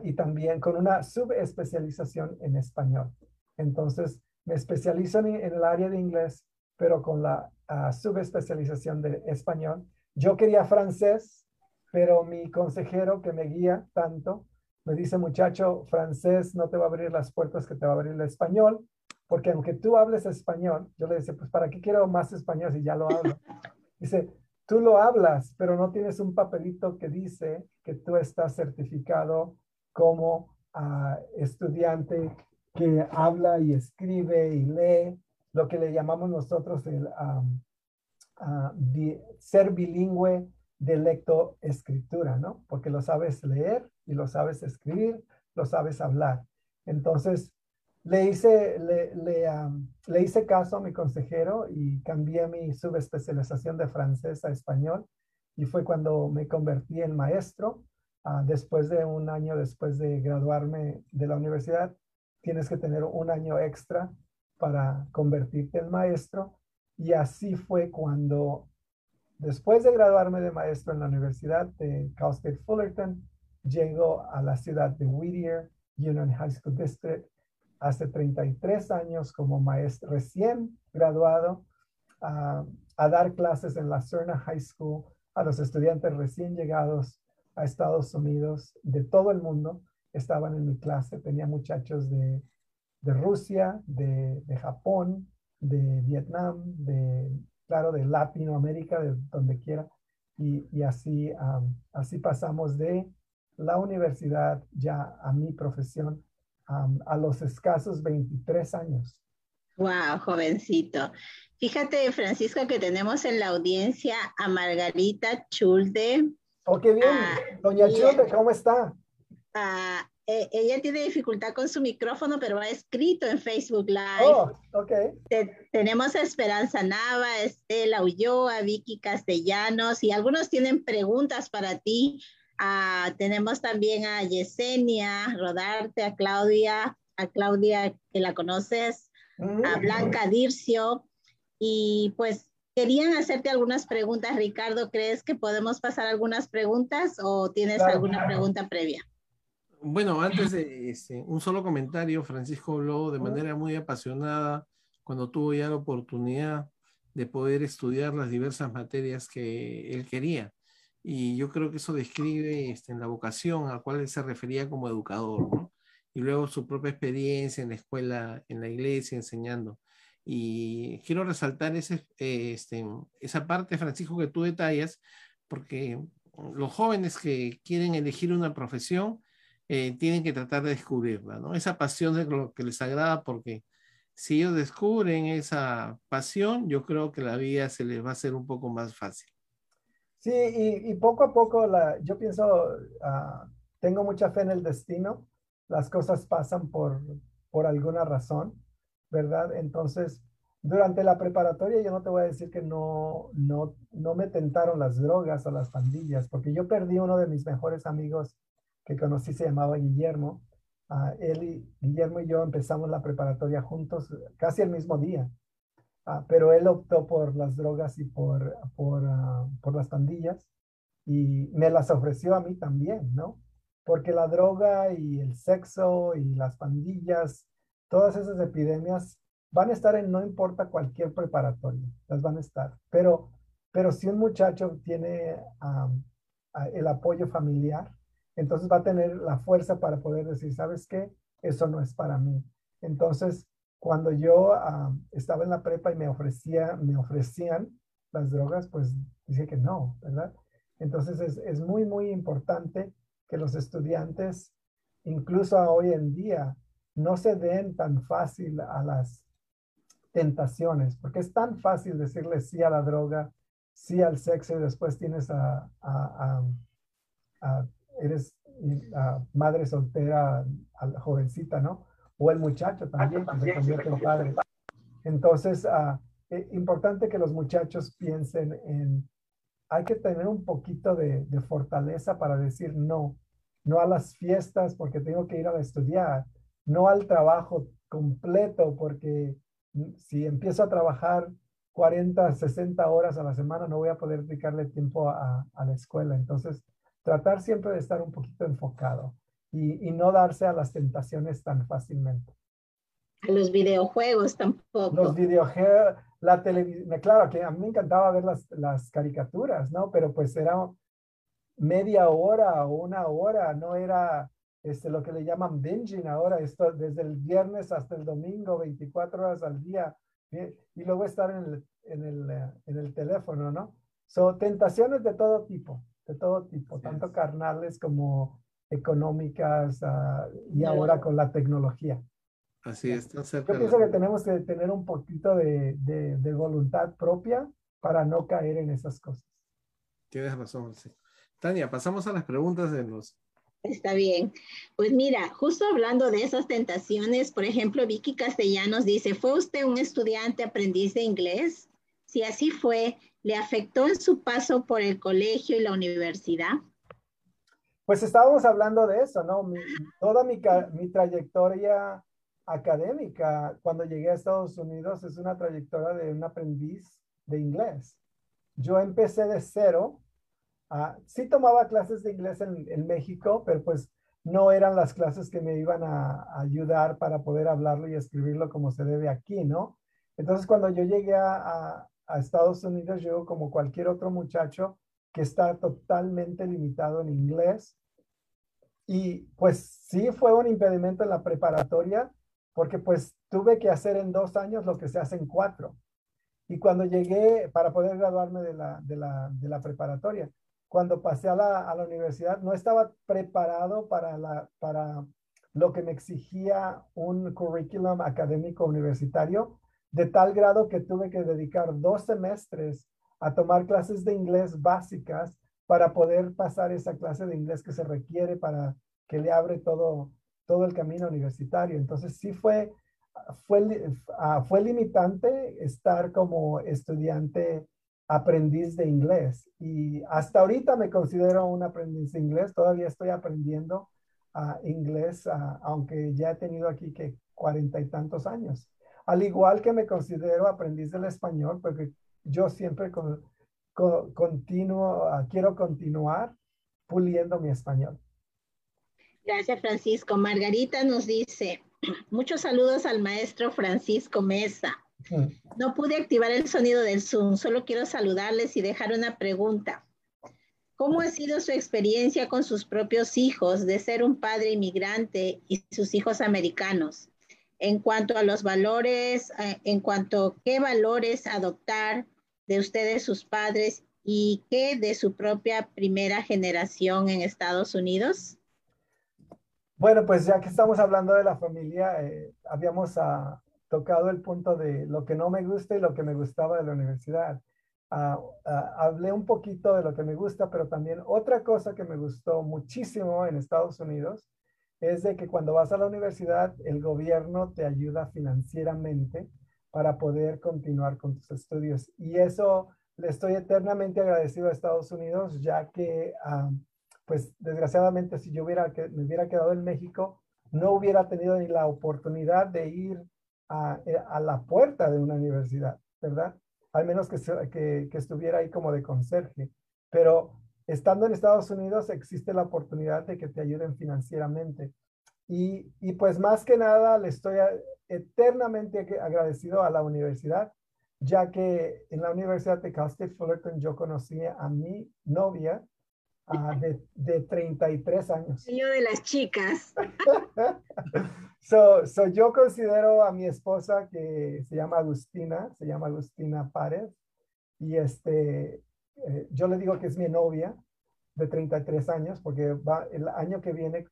y también con una subespecialización en español. Entonces, me especializo en, el área de inglés, pero con la subespecialización de español. Yo quería francés, pero mi consejero que me guía tanto me dice, muchacho, francés no te va a abrir las puertas que te va a abrir el español, porque aunque tú hables español, yo le decía, pues ¿para qué quiero más español si ya lo hablo? Dice, tú lo hablas, pero no tienes un papelito que dice que tú estás certificado como ah, estudiante que habla y escribe y lee, lo que le llamamos nosotros el ser bilingüe de lectoescritura, ¿no? Porque lo sabes leer y lo sabes escribir, lo sabes hablar. Entonces, le hice, le, le, hice caso a mi consejero y cambié mi subespecialización de francés a español y fue cuando me convertí en maestro. Ah, después de un año después de graduarme de la universidad, tienes que tener un año extra para convertirte en maestro. Y así fue cuando, después de graduarme de maestro en la Universidad de Cal State Fullerton, llego a la ciudad de Whittier Union High School District hace 33 años como maestro recién graduado a dar clases en la Cerna High School a los estudiantes recién llegados a Estados Unidos de todo el mundo. Estaban en mi clase, tenía muchachos de, de Rusia, de, de, Japón, de Vietnam, de, claro, de Latinoamérica, de donde quiera. Y, y así, así pasamos de la universidad ya a mi profesión a los escasos 23 años. Wow, jovencito. Fíjate, Francisco, que tenemos en la audiencia a Margarita Chulde. Oh, qué bien. Ah, Doña Chulde, ¿cómo está? E, ella tiene dificultad con su micrófono, pero ha escrito en Facebook Live. Oh, ok. tenemos a Esperanza Nava, Estela Ulloa, Vicky Castellanos, y algunos tienen preguntas para ti. Ah, tenemos también a Yesenia Rodarte, a Claudia, a Claudia que la conoces, a mm. Blanca Dircio. Y pues querían hacerte algunas preguntas, Ricardo. ¿Crees que podemos pasar algunas preguntas o tienes alguna pregunta previa? Bueno, antes de este, un solo comentario, Francisco habló de manera muy apasionada cuando tuvo ya la oportunidad de poder estudiar las diversas materias que él quería y yo creo que eso describe este, en la vocación a la cual él se refería como educador, ¿no? Y luego su propia experiencia en la escuela, en la iglesia, enseñando. Y quiero resaltar ese, este, esa parte, Francisco, que tú detallas, porque los jóvenes que quieren elegir una profesión eh, tienen que tratar de descubrirla, ¿no? Esa pasión de lo que les agrada, porque si ellos descubren esa pasión, yo creo que la vida se les va a hacer un poco más fácil. Sí, y, poco a poco la, yo pienso, ah, tengo mucha fe en el destino, las cosas pasan por, por alguna razón, ¿verdad? Entonces, durante la preparatoria yo no te voy a decir que no, no, no me tentaron las drogas o las pandillas, porque yo perdí uno de mis mejores amigos que conocí, se llamaba Guillermo. Uh, él y Guillermo y yo empezamos la preparatoria juntos casi el mismo día. Ah, pero él optó por las drogas y por, por, ah, por, las pandillas y me las ofreció a mí también, ¿no? Porque la droga y el sexo y las pandillas, todas esas epidemias van a estar en no importa cualquier preparatoria, las van a estar. Pero, pero si un muchacho tiene el apoyo familiar, entonces va a tener la fuerza para poder decir, ¿sabes qué? Eso no es para mí. Entonces, cuando yo ah, estaba en la prepa y me, ofrecía, me ofrecían las drogas, pues dije que no, ¿verdad? Entonces es, es muy, muy importante que los estudiantes, incluso hoy en día, no se den tan fácil a las tentaciones, porque es tan fácil decirle sí a la droga, sí al sexo y después tienes a, a, a, eres madre soltera, jovencita, ¿no? o el muchacho también, que se convierte en padre. Entonces, uh, importante que los muchachos piensen en, hay que tener un poquito de, de, fortaleza para decir no, no a las fiestas porque tengo que ir a estudiar, no al trabajo completo porque si empiezo a trabajar 40, 60 horas a la semana, no voy a poder dedicarle tiempo a, la escuela. Entonces, tratar siempre de estar un poquito enfocado y, no darse a las tentaciones tan fácilmente. A los videojuegos tampoco. Los videojuegos, la televisión, claro que a mí me encantaba ver las, las caricaturas, ¿no? Pero pues era media hora o una hora, no era este, lo que le llaman binging ahora, esto desde el viernes hasta el domingo, 24 horas al día y luego estar en el, en el, en el teléfono, ¿no? Son tentaciones de todo tipo, de todo tipo, tanto carnales como económicas ah, y ahora con la tecnología. Así es, Yo pienso que tenemos que tener un poquito de, de, de, voluntad propia para no caer en esas cosas. Tienes razón, sí. Tania, pasamos a las preguntas de los Está bien. Pues mira, justo hablando de esas tentaciones, por ejemplo, Vicky Castellanos dice, ¿fue usted un estudiante aprendiz de inglés? Si así fue, ¿le afectó en su paso por el colegio y la universidad? Pues estábamos hablando de eso, ¿no? toda mi, mi trayectoria académica cuando llegué a Estados Unidos es una trayectoria de un aprendiz de inglés. Yo empecé de cero Ah, sí tomaba clases de inglés en, México, pero pues no eran las clases que me iban a, ayudar para poder hablarlo y escribirlo como se debe aquí, ¿no? Entonces cuando yo llegué a, a Estados Unidos, yo como cualquier otro muchacho que está totalmente limitado en inglés. Y pues sí fue un impedimento en la preparatoria, porque pues tuve que hacer en dos años lo que se hace en cuatro. Y cuando llegué para poder graduarme de la, de la, de la preparatoria, cuando pasé a la, a la universidad, no estaba preparado para, la, para lo que me exigía un currículum académico universitario, de tal grado que tuve que dedicar dos semestres a tomar clases de inglés básicas para poder pasar esa clase de inglés que se requiere para que le abre todo, todo el camino universitario. Entonces sí fue, fue, ah, fue limitante estar como estudiante aprendiz de inglés y hasta ahorita me considero un aprendiz de inglés, todavía estoy aprendiendo uh, inglés, uh, aunque ya he tenido aquí que cuarenta y tantos años. Al igual que me considero aprendiz del español, porque yo siempre con, continuo, uh, quiero continuar puliendo mi español. Gracias, Francisco. Margarita nos dice, muchos saludos al maestro Francisco Mesa. No pude activar el sonido del Zoom, solo quiero saludarles y dejar una pregunta. ¿Cómo ha sido su experiencia con sus propios hijos de ser un padre inmigrante y sus hijos americanos? En cuanto a los valores, eh, en cuanto a qué valores adoptar de ustedes sus padres y qué de su propia primera generación en Estados Unidos? Bueno, pues ya que estamos hablando de la familia, eh, habíamos a, tocado el punto de lo que no me gusta y lo que me gustaba de la universidad. Ah, ah, hablé un poquito de lo que me gusta, pero también otra cosa que me gustó muchísimo en Estados Unidos es de que cuando vas a la universidad, el gobierno te ayuda financieramente para poder continuar con tus estudios. Y eso le estoy eternamente agradecido a Estados Unidos, ya que, ah, pues desgraciadamente, si yo hubiera, que, me hubiera quedado en México, no hubiera tenido ni la oportunidad de ir eh, a, la puerta de una universidad, ¿verdad? Al menos que, que, que estuviera ahí como de conserje. Pero estando en Estados Unidos existe la oportunidad de que te ayuden financieramente. Y, y, pues más que nada le estoy eternamente agradecido a la universidad, ya que en la Universidad de Cal State Fullerton yo conocí a mi novia uh, de, de 33 años. Yo de las chicas. So, so, yo considero a mi esposa que se llama Agustina, se llama Agustina Párez, y este, eh, yo le digo que es mi novia de 33 años, porque va, el año que viene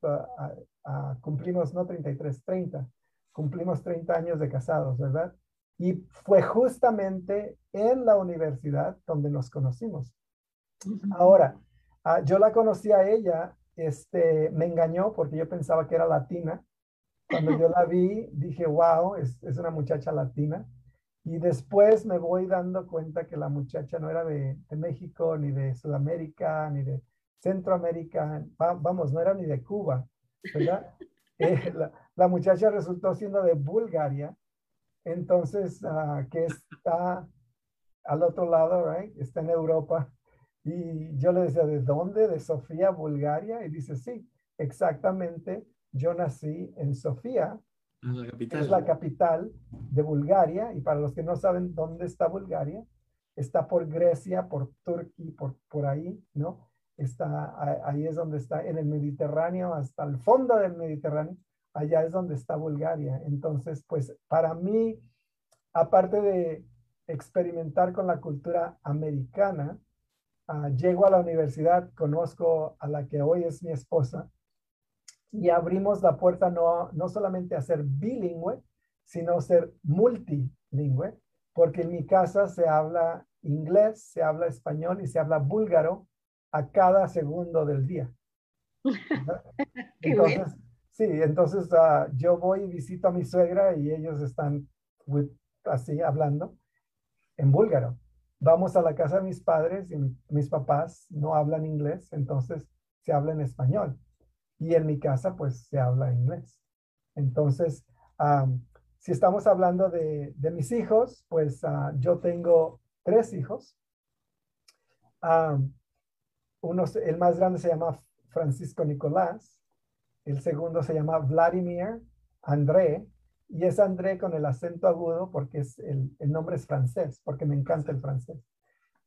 cumplimos, no 33, 30, cumplimos 30 años de casados, ¿verdad? Y fue justamente en la universidad donde nos conocimos. Ahora, ah, yo la conocí a ella, este, me engañó porque yo pensaba que era latina, cuando yo la vi, dije, wow, es, es, una muchacha latina. Y después me voy dando cuenta que la muchacha no era de, de México, ni de Sudamérica, ni de Centroamérica, vamos, no era ni de Cuba, ¿verdad? Eh, la, la, muchacha resultó siendo de Bulgaria, entonces, uh, que está al otro lado, right? está en Europa. Y yo le decía, ¿de dónde? ¿De Sofía, Bulgaria? Y dice, sí, exactamente. Yo nací en Sofía, La capital. es la capital de Bulgaria. Y para los que no saben dónde está Bulgaria, está por Grecia, por Turquía, por, por ahí, ¿no? Está, ahí es donde está, en el Mediterráneo, hasta el fondo del Mediterráneo, allá es donde está Bulgaria. Entonces, pues para mí, aparte de experimentar con la cultura americana, ah, llego a la universidad, conozco a la que hoy es mi esposa y abrimos la puerta no, no solamente a ser bilingüe, sino ser multilingüe, porque en mi casa se habla inglés, se habla español y se habla búlgaro a cada segundo del día. sí, entonces ah, yo voy y visito a mi suegra y ellos están with- así hablando en búlgaro. Vamos a la casa de mis padres y mi- mis papás no hablan inglés, entonces se habla en español. Y en mi casa, pues se habla inglés. Entonces, si estamos hablando de, de mis hijos, pues ah, yo tengo tres hijos. Uno, el más grande se llama Francisco Nicolás, el segundo se llama Vladimir André, y es André con el acento agudo porque es el, el nombre es francés, porque me encanta el francés.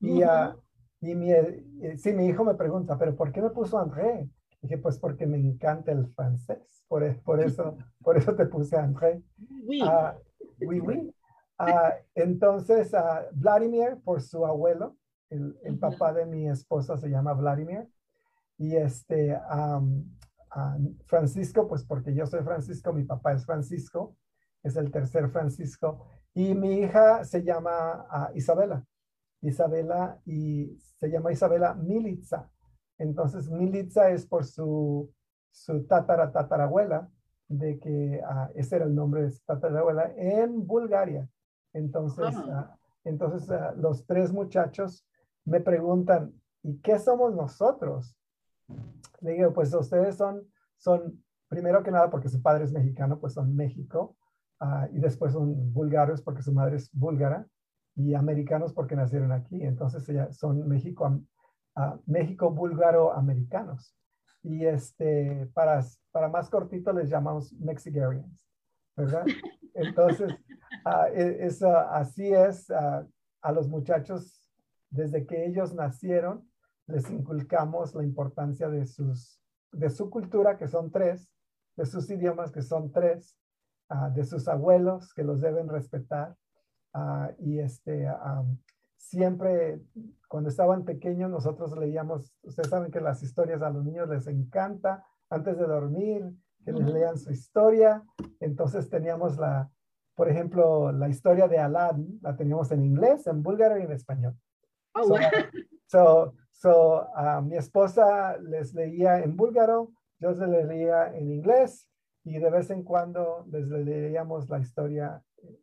Y, ah, y mi, eh, sí, mi hijo me pregunta, pero ¿por qué me puso André? Dije, pues porque me encanta el francés, por, e- por, eso, por eso te puse André. Oui. Ah, oui, oui. Ah, entonces, ah, Vladimir, por su abuelo, el, el papá de mi esposa se llama Vladimir. Y este, ah, Francisco, pues porque yo soy Francisco, mi papá es Francisco, es el tercer Francisco. Y mi hija se llama Isabela. Isabela y se llama Isabela Militza. Entonces, Militza es por su, su tatara tatarabuela, de que ah, ese era el nombre de su tatarabuela en Bulgaria. Entonces, Ah. ah, entonces los tres muchachos me preguntan, ¿y qué somos nosotros? Le digo, pues ustedes son, son, primero que nada, porque su padre es mexicano, pues son México, y después son búlgaros porque su madre es búlgara, y americanos porque nacieron aquí. Entonces ya son México, México búlgaro americanos. Y este, para, para más cortito les llamamos Mexigarians, ¿verdad? Entonces, es, ah, así es ah, a los muchachos, desde que ellos nacieron, les inculcamos la importancia de, sus, de su cultura, que son tres, de sus idiomas, que son tres, ah, de sus abuelos, que los deben respetar. y este, siempre, cuando estaban pequeños, nosotros leíamos, ustedes saben que las historias a los niños les encanta, antes de dormir, que les lean su historia. Entonces teníamos la, por ejemplo, la historia de Aladdin, la teníamos en inglés, en búlgaro y en español. Oh, So, wow. so, so, mi esposa les leía en búlgaro, yo se les leía en inglés y de vez en cuando les leíamos la historia,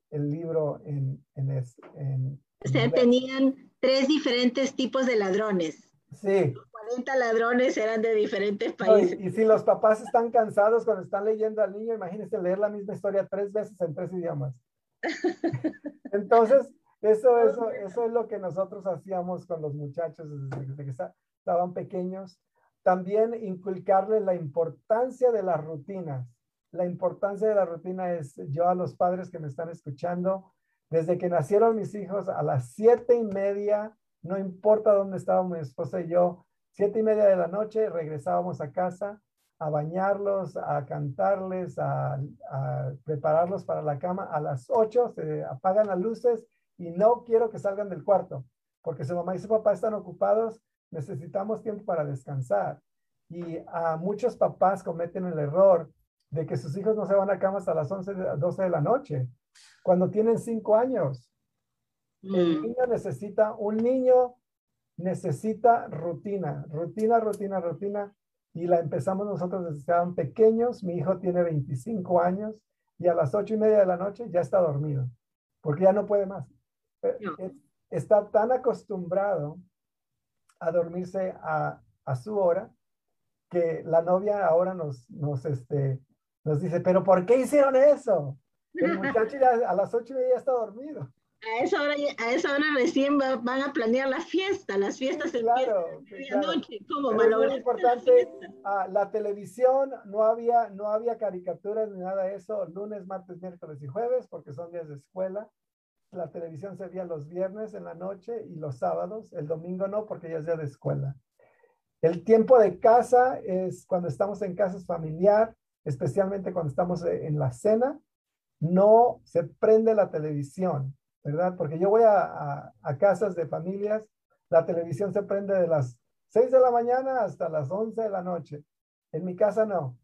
el libro en, en, es- en- O sea, tenían tres diferentes tipos de ladrones. Sí, 40 ladrones eran de diferentes no, y, países. y si los papás están cansados cuando están leyendo al niño, imagínense leer la misma historia tres veces en tres idiomas. Entonces, eso, eso, eso es lo que nosotros hacíamos con los muchachos desde que esta- estaban pequeños. También inculcarles la importancia de las rutinas. La importancia de la rutina es, yo a los padres que me están escuchando, desde que nacieron mis hijos a las siete y media, no importa dónde estábamos mi esposa y yo, siete y media de la noche regresábamos a casa a bañarlos, a cantarles, a, a prepararlos para la cama. A las ocho se apagan las luces y no quiero que salgan del cuarto, porque su mamá y su papá están ocupados, necesitamos tiempo para descansar. Y a muchos papás cometen el error de que sus hijos no se van a cama hasta las 11, de- 12 de la noche, cuando tienen cinco años. El Mm. niño necesita, un niño necesita rutina, rutina, rutina, rutina. Y la empezamos nosotros desde que estaban pequeños. Mi hijo tiene 25 años y a las ocho y media de la noche ya está dormido, porque ya no puede más. Eh, No. Está tan acostumbrado a dormirse a, a su hora que la novia ahora nos, nos, este, nos dice, pero ¿por qué hicieron eso? El muchacho ya a las ocho y media ya está dormido. A esa hora, a esa hora recién van a planear la fiesta, las fiestas sí, claro, claro. ¿Cómo es muy importante, la, ah, la televisión, no había, no había caricaturas ni nada de eso, lunes, martes, miércoles y jueves, porque son días de escuela. La televisión se veía los viernes en la noche y los sábados, el domingo no, porque ya es día de escuela. El tiempo de casa es cuando estamos en casa es familiar, especialmente cuando estamos eh, en la cena, no se prende la televisión, ¿verdad? Porque yo voy a, casas de familias, la televisión se prende de las 6 de la mañana hasta las 11 de la noche. En mi casa no.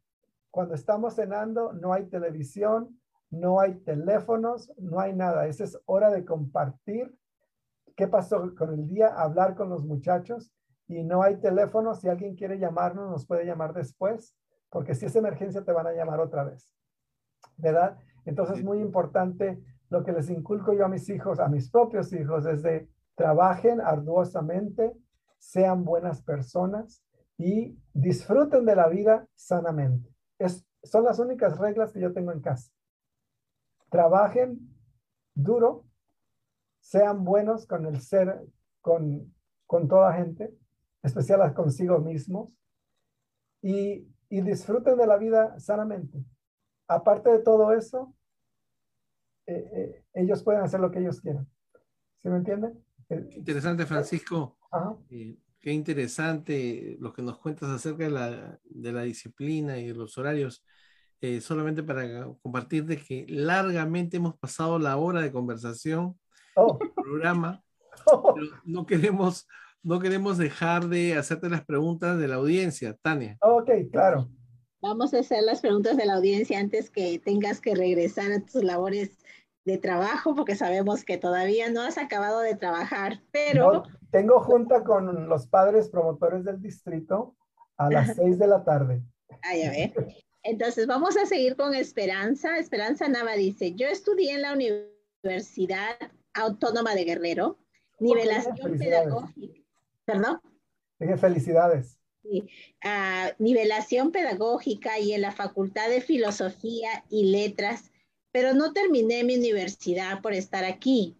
Cuando estamos cenando no hay televisión, no hay teléfonos, no hay nada. Esa es hora de compartir qué pasó con el día, hablar con los muchachos y no hay teléfono. Si alguien quiere llamarnos, nos puede llamar después, porque si es emergencia te van a llamar otra vez. ¿Verdad? Entonces, es muy importante lo que les inculco yo a mis hijos, a mis propios hijos, es de trabajen arduosamente, sean buenas personas y disfruten de la vida sanamente. Es, son las únicas reglas que yo tengo en casa. Trabajen duro, sean buenos con el ser, con, con toda gente, especial consigo mismos, y, y disfruten de la vida sanamente aparte de todo eso, eh, eh, ellos pueden hacer lo que ellos quieran. ¿Sí me entienden? Eh, interesante, Francisco. qué interesante lo que nos cuentas acerca de la, de la disciplina y de los horarios. solamente para compartir de que largamente hemos pasado la hora de conversación oh. el programa. Oh. no queremos no queremos dejar de hacerte las preguntas de la audiencia, Tania. Ok, claro. Vamos a hacer las preguntas de la audiencia antes que tengas que regresar a tus labores de trabajo, porque sabemos que todavía no has acabado de trabajar, pero... tengo junta con los padres promotores del distrito a las seis de la tarde. Ah, ya ve. Entonces, vamos a seguir con Esperanza. Esperanza Nava dice, yo estudié en la Universidad Autónoma de Guerrero, nivelación pedagógica. ¿Perdón? Dije felicidades. Ah, nivelación pedagógica y en la Facultad de Filosofía y Letras, pero no terminé mi universidad por estar aquí.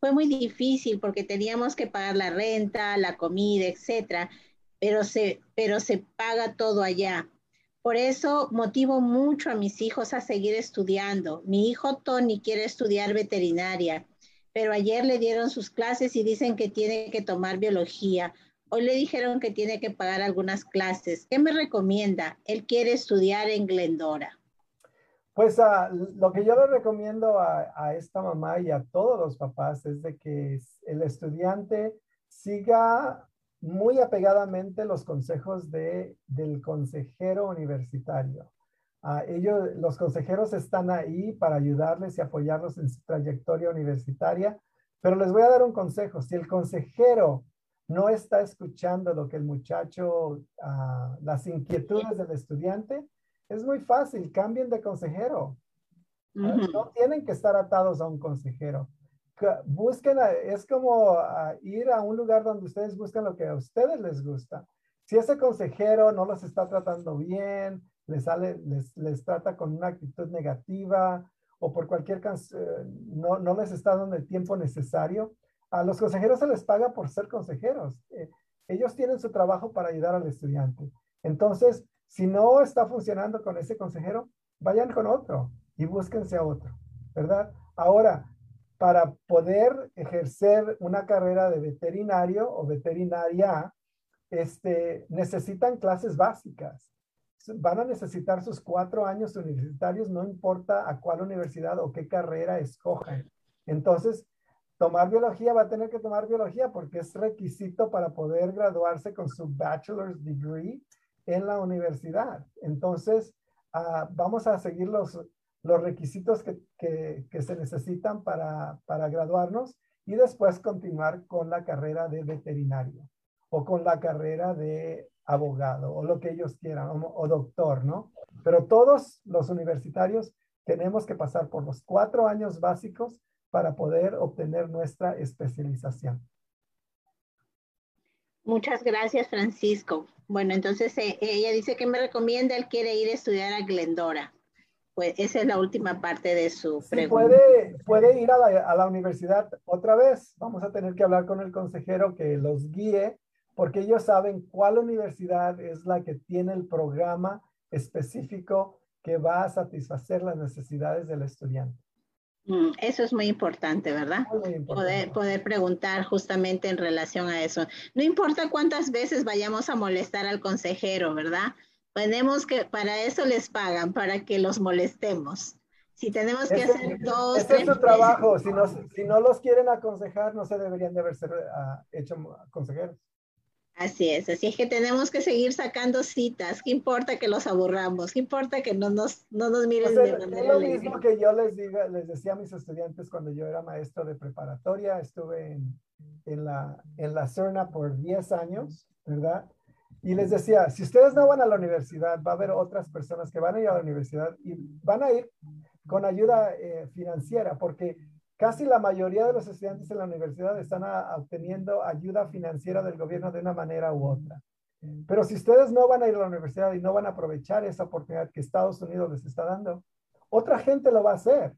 Fue muy difícil porque teníamos que pagar la renta, la comida, etcétera, pero se, pero se paga todo allá. Por eso motivo mucho a mis hijos a seguir estudiando. Mi hijo Tony quiere estudiar veterinaria, pero ayer le dieron sus clases y dicen que tiene que tomar biología Hoy le dijeron que tiene que pagar algunas clases. ¿Qué me recomienda? Él quiere estudiar en Glendora. Pues uh, lo que yo le recomiendo a, a, esta mamá y a todos los papás es de que el estudiante siga muy apegadamente los consejos de, del consejero universitario. Uh, ellos, los consejeros están ahí para ayudarles y apoyarlos en su trayectoria universitaria, pero les voy a dar un consejo. Si el consejero no está escuchando lo que el muchacho, ah, las inquietudes del estudiante, es muy fácil, cambien de consejero. No tienen que estar atados a un consejero. Busquen, es como ah, ir a un lugar donde ustedes buscan lo que a ustedes les gusta. Si ese consejero no los está tratando bien, les, sale, les, trata con una actitud negativa o por cualquier eh, no, no les está dando el tiempo necesario, a los consejeros se les paga por ser consejeros. Eh, ellos tienen su trabajo para ayudar al estudiante. Entonces, si no está funcionando con ese consejero, vayan con otro y búsquense a otro, ¿verdad? Ahora, para poder ejercer una carrera de veterinario o veterinaria, este, necesitan clases básicas. Van a necesitar sus cuatro años universitarios, no importa a cuál universidad o qué carrera escojan. Entonces, tomar biología va a tener que tomar biología porque es requisito para poder graduarse con su bachelor's degree en la universidad. Entonces, ah, vamos a seguir los, los requisitos que, que, se necesitan para, para graduarnos y después continuar con la carrera de veterinario o con la carrera de abogado o lo que ellos quieran o, o doctor, ¿no? Pero todos los universitarios tenemos que pasar por los cuatro años básicos para poder obtener nuestra especialización. Muchas gracias, Francisco. Bueno, entonces eh, ella dice que me recomienda, él quiere ir a estudiar a Glendora. pues esa es la última parte de su pregunta. Puede, puede ir a la, a la universidad otra vez. Vamos a tener que hablar con el consejero que los guíe porque ellos saben cuál universidad es la que tiene el programa específico que va a satisfacer las necesidades del estudiante. Mm, eso es muy importante, ¿verdad? Poder, poder preguntar justamente en relación a eso. No importa cuántas veces vayamos a molestar al consejero, ¿verdad? Tenemos que, para eso les pagan, para que los molestemos. Si tenemos que hacer dos, ese es su trabajo. Si no, si no los quieren aconsejar, no se deberían de haber ser, uh, hecho consejeros. Así es, así es que tenemos que seguir sacando citas. ¿Qué importa que los aburramos? ¿Qué importa que no nos, no nos miren de manera Es lo mismo que yo les, diga, les decía a mis estudiantes cuando yo era maestro de preparatoria. Estuve en, en, la, en la CERNA por 10 años, ¿verdad? Y les decía, si ustedes no van a la universidad, va a haber otras personas que van a ir a la universidad y van a ir con ayuda eh, financiera, porque Casi la mayoría de los estudiantes en la universidad están obteniendo ayuda financiera del gobierno de una manera u otra. Pero si ustedes no van a ir a la universidad y no van a aprovechar esa oportunidad que Estados Unidos les está dando, otra gente lo va a hacer.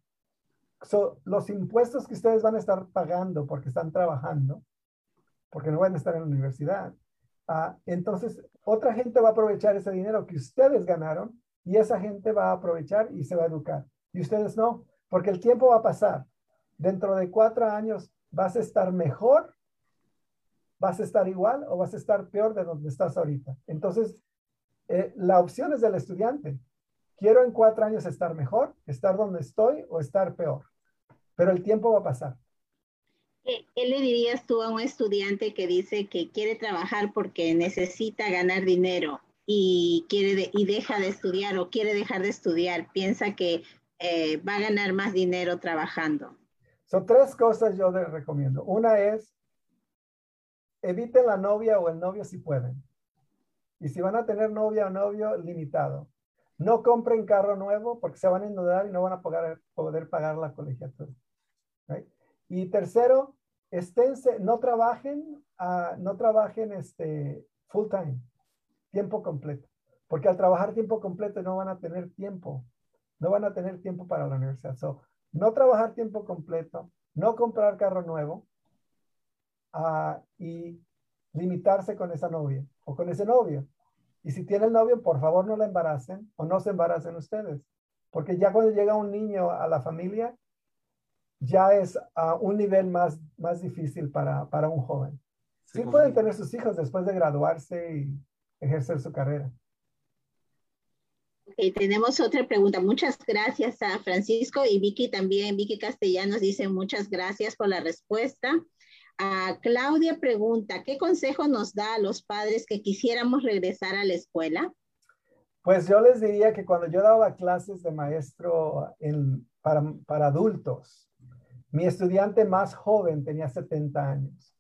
los impuestos que ustedes van a estar pagando porque están trabajando, porque no van a estar en la universidad, ah, entonces otra gente va a aprovechar ese dinero que ustedes ganaron y esa gente va a aprovechar y se va a educar. Y ustedes no, porque el tiempo va a pasar dentro de cuatro años vas a estar mejor, vas a estar igual o vas a estar peor de donde estás ahorita. Entonces, eh, la opción es del estudiante. Quiero en cuatro años estar mejor, estar donde estoy o estar peor. Pero el tiempo va a pasar. ¿Qué, le dirías tú a un estudiante que dice que quiere trabajar porque necesita ganar dinero y, quiere y deja de estudiar o quiere dejar de estudiar? Piensa que eh, va a ganar más dinero trabajando. Son tres cosas yo les recomiendo. Una es, eviten la novia o el novio si pueden. Y si van a tener novia o novio, limitado. No compren carro nuevo porque se van a inundar y no van a poder, poder pagar la colegiatura. Y tercero, esténse, no trabajen, uh, no trabajen este, full time, tiempo completo. Porque al trabajar tiempo completo no van a tener tiempo, no van a tener tiempo para la universidad. So, no trabajar tiempo completo, no comprar carro nuevo uh, y limitarse con esa novia o con ese novio. Y si tienen novio, por favor no la embaracen o no se embaracen ustedes. Porque ya cuando llega un niño a la familia, ya es a un nivel más, más difícil para, para un joven. Sí, pueden tener sus hijos después de graduarse y ejercer su carrera. Okay, tenemos otra pregunta. Muchas gracias a Francisco y Vicky también. Vicky Castellanos dice muchas gracias por la respuesta. A Claudia pregunta, ¿qué consejo nos da a los padres que quisiéramos regresar a la escuela? Pues yo les diría que cuando yo daba clases de maestro en, para, para adultos, mi estudiante más joven tenía 70 años,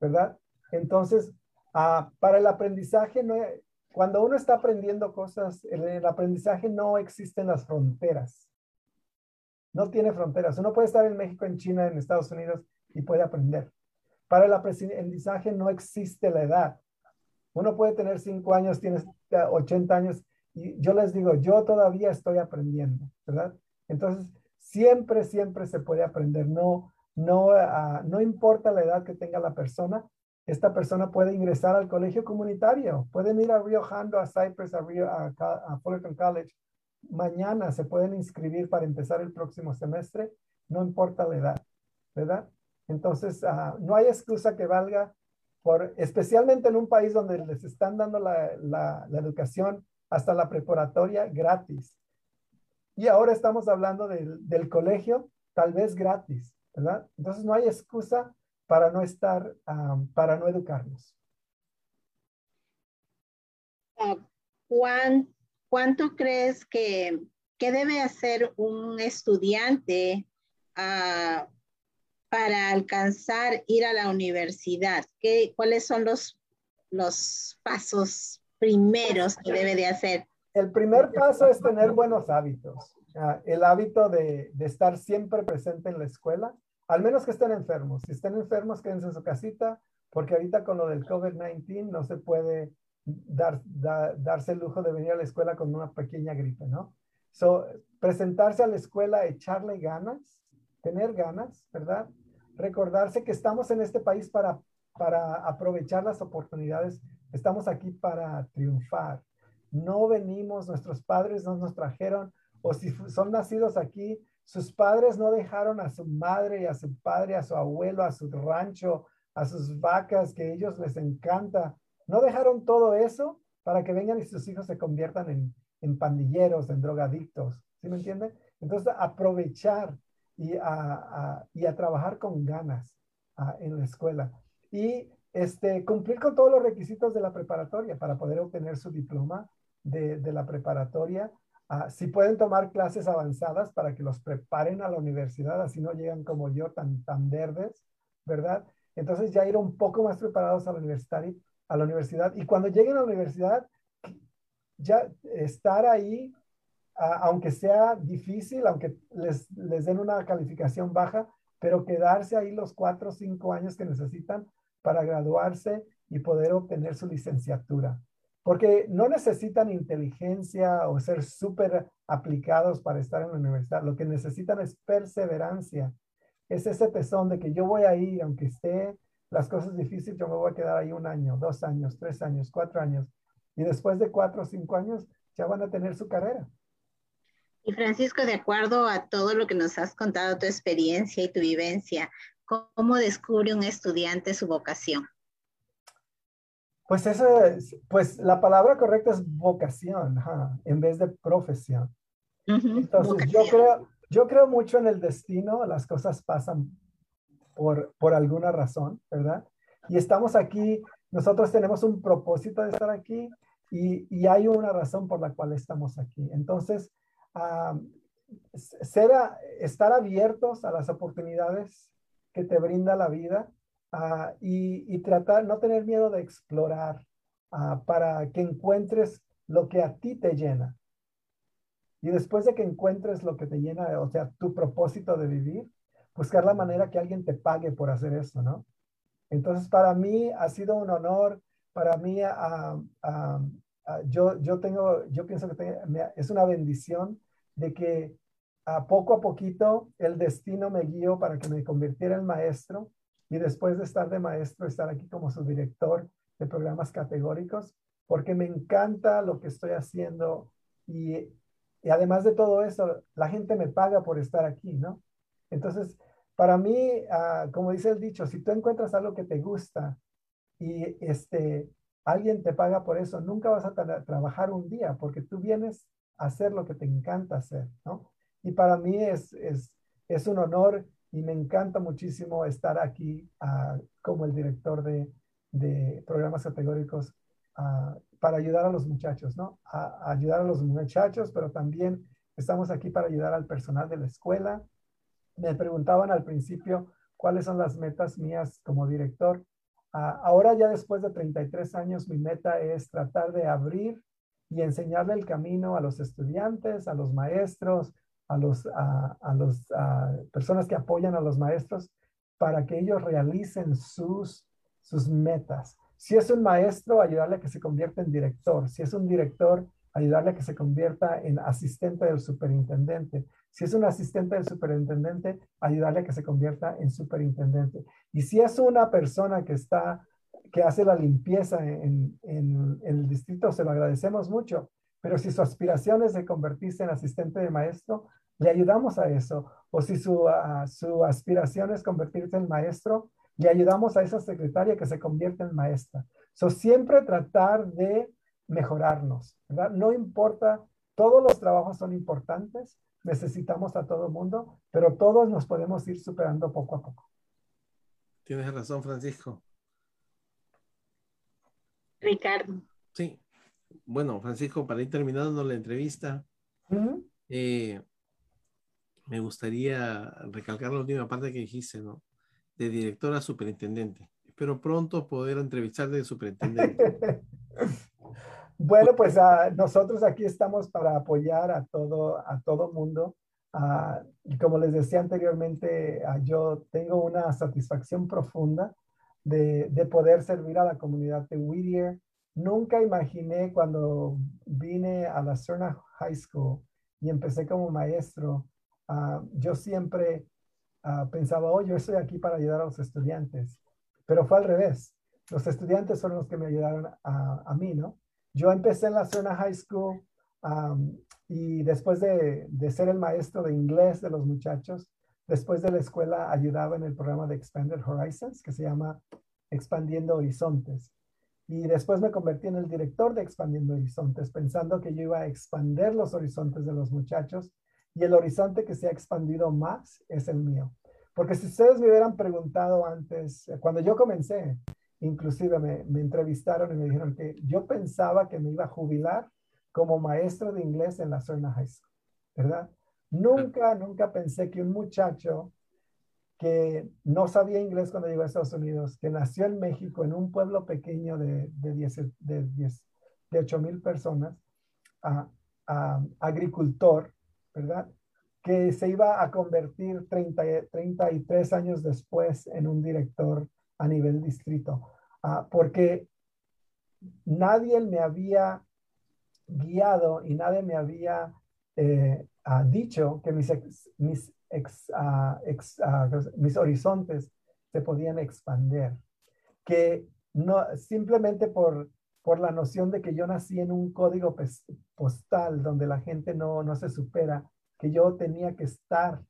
¿verdad? Entonces, uh, para el aprendizaje no, cuando uno está aprendiendo cosas, el aprendizaje no existen las fronteras. No tiene fronteras. Uno puede estar en México, en China, en Estados Unidos y puede aprender. Para el aprendizaje no existe la edad. Uno puede tener 5 años, tienes 80 años y yo les digo, yo todavía estoy aprendiendo, ¿verdad? Entonces, siempre, siempre se puede aprender. No, no, uh, no importa la edad que tenga la persona, esta persona puede ingresar al colegio comunitario, pueden ir a Rio Hondo, a Cypress, a, Rio, a, Fullerton College. Mañana se pueden inscribir para empezar el próximo semestre, no importa la edad, ¿verdad? Entonces, ah, no hay excusa que valga, por, especialmente en un país donde les están dando la, la, la educación hasta la preparatoria gratis. Y ahora estamos hablando del, del colegio, tal vez gratis, ¿verdad? Entonces, no hay excusa para no estar, para no educarnos. Ah, ¿Cuánto crees que, debe hacer un estudiante ah, para alcanzar ir a la universidad? ¿Qué, ¿Cuáles son los, los pasos primeros que debe de hacer? El primer paso es tener buenos hábitos. Ah, el hábito de, de, estar siempre presente en la escuela, al menos que estén enfermos. Si estén enfermos, quédense en su casita, porque ahorita con lo del COVID-19 no se puede dar, darse el lujo de venir a la escuela con una pequeña gripe, ¿no? So, presentarse a la escuela, echarle ganas, tener ganas, ¿verdad? Recordarse que estamos en este país para, para aprovechar las oportunidades, estamos aquí para triunfar. No venimos, nuestros padres no nos trajeron, o si son nacidos aquí, sus padres no dejaron a su madre y a su padre, a su abuelo, a su rancho, a sus vacas que ellos les encanta. No dejaron todo eso para que vengan y sus hijos se conviertan en, en pandilleros, en drogadictos. ¿Sí me entiende? Entonces, aprovechar y a, y a trabajar con ganas en la escuela. Y este, cumplir con todos los requisitos de la preparatoria para poder obtener su diploma de, de la preparatoria. Si pueden tomar clases avanzadas para que los preparen a la universidad, así no llegan como yo tan, tan verdes, ¿verdad? Entonces ya ir un poco más preparados a la universidad, a la universidad. Y cuando lleguen a la universidad, ya estar ahí, aunque sea difícil, aunque les, les den una calificación baja, pero quedarse ahí los cuatro o cinco años que necesitan para graduarse y poder obtener su licenciatura. Porque no necesitan inteligencia o ser súper aplicados para estar en la universidad. Lo que necesitan es perseverancia es ese tesón de que yo voy a ir, aunque esté las cosas difíciles, yo me voy a quedar ahí un año, dos años, tres años, cuatro años. Y después de cuatro o cinco años ya van a tener su carrera. Y Francisco, de acuerdo a todo lo que nos has contado, tu experiencia y tu vivencia, ¿cómo descubre un estudiante su vocación? Pues eso pues la palabra correcta es vocación, en vez de profesión. Entonces yo creo, yo creo mucho en el destino, las cosas pasan por, por alguna razón, ¿verdad? Y estamos aquí, nosotros tenemos un propósito de estar aquí y, y hay una razón por la cual estamos aquí. Entonces, ser estar abiertos a las oportunidades que te brinda la vida y, y, tratar, no tener miedo de explorar para que encuentres lo que a ti te llena. Y después de que encuentres lo que te llena, o sea, tu propósito de vivir, buscar la manera que alguien te pague por hacer eso, ¿no? Entonces, para mí ha sido un honor, para mí yo, yo tengo, yo pienso que es una bendición de que a poco a poquito el destino me guió para que me convirtiera en maestro y después de estar de maestro, estar aquí como su director de programas categóricos, porque me encanta lo que estoy haciendo y y además de todo eso, la gente me paga por estar aquí, ¿no? Entonces, para mí, ah, como dice el dicho, si tú encuentras algo que te gusta y este, alguien te paga por eso, nunca vas a trabajar un día porque tú vienes a hacer lo que te encanta hacer, ¿no? Y para mí es, es, es un honor y me encanta muchísimo estar aquí ah, como el director de, programas categóricos uh, para ayudar a los muchachos, ¿no? A, ayudar a los muchachos, pero también estamos aquí para ayudar al personal de la escuela. Me preguntaban al principio cuáles son las metas mías como director. Ah, ahora ya después de 33 años, mi meta es tratar de abrir y enseñarle el camino a los estudiantes, a los maestros, a los, a, a los personas que apoyan a los maestros para que ellos realicen sus, sus metas. Si es un maestro, ayudarle a que se convierta en director. Si es un director, ayudarle a que se convierta en asistente del superintendente. Si es un asistente del superintendente, ayudarle a que se convierta en superintendente. Y si es una persona que está, que hace la limpieza en, el distrito, se lo agradecemos mucho. Pero si su aspiración es de convertirse en asistente de maestro, le ayudamos a eso. O si su, su aspiración es convertirse en maestro, le ayudamos a esa secretaria que se convierte en maestra. So, siempre tratar de mejorarnos, ¿verdad? No importa, todos los trabajos son importantes, necesitamos a todo mundo, pero todos nos podemos ir superando poco a poco. Tienes razón, Francisco. Ricardo. Sí. Bueno, Francisco, para ir terminando la entrevista, eh, me gustaría recalcar la última parte que dijiste, ¿no? de director a superintendente. Espero pronto poder entrevistar de superintendente. bueno, pues uh, nosotros aquí estamos para apoyar a todo, a todo mundo. Uh, y como les decía anteriormente, uh, yo tengo una satisfacción profunda de, de, poder servir a la comunidad de Whittier. Nunca imaginé cuando vine a la Cerna High School y empecé como maestro, ah, yo siempre ah, pensaba, oh, yo estoy aquí para ayudar a los estudiantes, pero fue al revés. Los estudiantes son los que me ayudaron a, a mí, ¿no? Yo empecé en la zona high school y después de, de, ser el maestro de inglés de los muchachos, después de la escuela ayudaba en el programa de Expanded Horizons, que se llama Expandiendo Horizontes. Y después me convertí en el director de Expandiendo Horizontes, pensando que yo iba a expandir los horizontes de los muchachos y el horizonte que se ha expandido más es el mío. Porque si ustedes me hubieran preguntado antes, cuando yo comencé, inclusive me, me entrevistaron y me dijeron que yo pensaba que me iba a jubilar como maestro de inglés en la zona High School, ¿verdad? Nunca, nunca pensé que un muchacho que no sabía inglés cuando llegó a Estados Unidos, que nació en México, en un pueblo pequeño de, de, 10, de, 10, de 8 mil personas, a, a, agricultor, ¿verdad? Que se iba a convertir 30, 33 años después en un director a nivel distrito, uh, porque nadie me había guiado y nadie me había eh, uh, dicho que mis, mis ex, mis horizontes se podían expandir. Que no, simplemente por, por la noción de que yo nací en un código postal donde la gente no, no se supera, que yo tenía que estar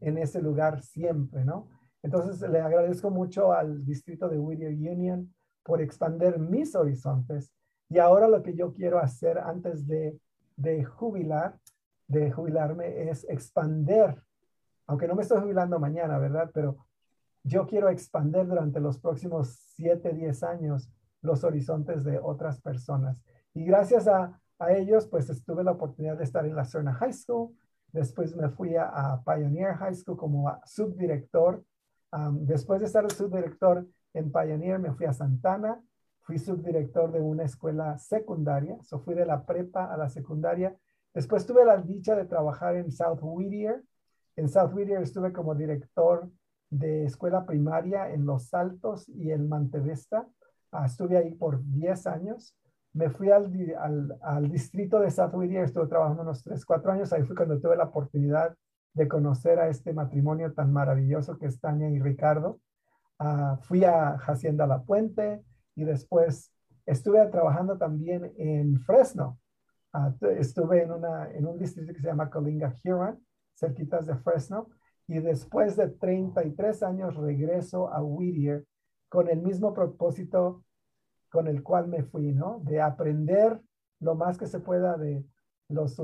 en ese lugar siempre, ¿no? Entonces le agradezco mucho al distrito de Whittier Union por expandir mis horizontes. Y ahora lo que yo quiero hacer antes de, de jubilar, de jubilarme, es expander aunque no me estoy jubilando mañana, ¿verdad? Pero yo quiero expandir durante los próximos 7, 10 años los horizontes de otras personas. Y gracias a, ellos, pues tuve la oportunidad de estar en la Cerna High School. Después me fui a, Pioneer High School como subdirector. después de estar subdirector en Pioneer, me fui a Santana. Fui subdirector de una escuela secundaria. So fui de la prepa a la secundaria. Después tuve la dicha de trabajar en South Whittier, en South Whittier estuve como director de escuela primaria en Los Altos y en Mantevesta. Ah, estuve ahí por 10 años. Me fui al, al, distrito de South Whittier, estuve trabajando unos 3, 4 años. Ahí fue cuando tuve la oportunidad de conocer a este matrimonio tan maravilloso que es Tania y Ricardo. Ah, fui a Hacienda La Puente y después estuve trabajando también en Fresno. Ah, estuve en, una, en un distrito que se llama Colinga Huron cerquitas de Fresno, y después de 33 años regreso a Whittier con el mismo propósito con el cual me fui, ¿no? De aprender lo más que se pueda de los,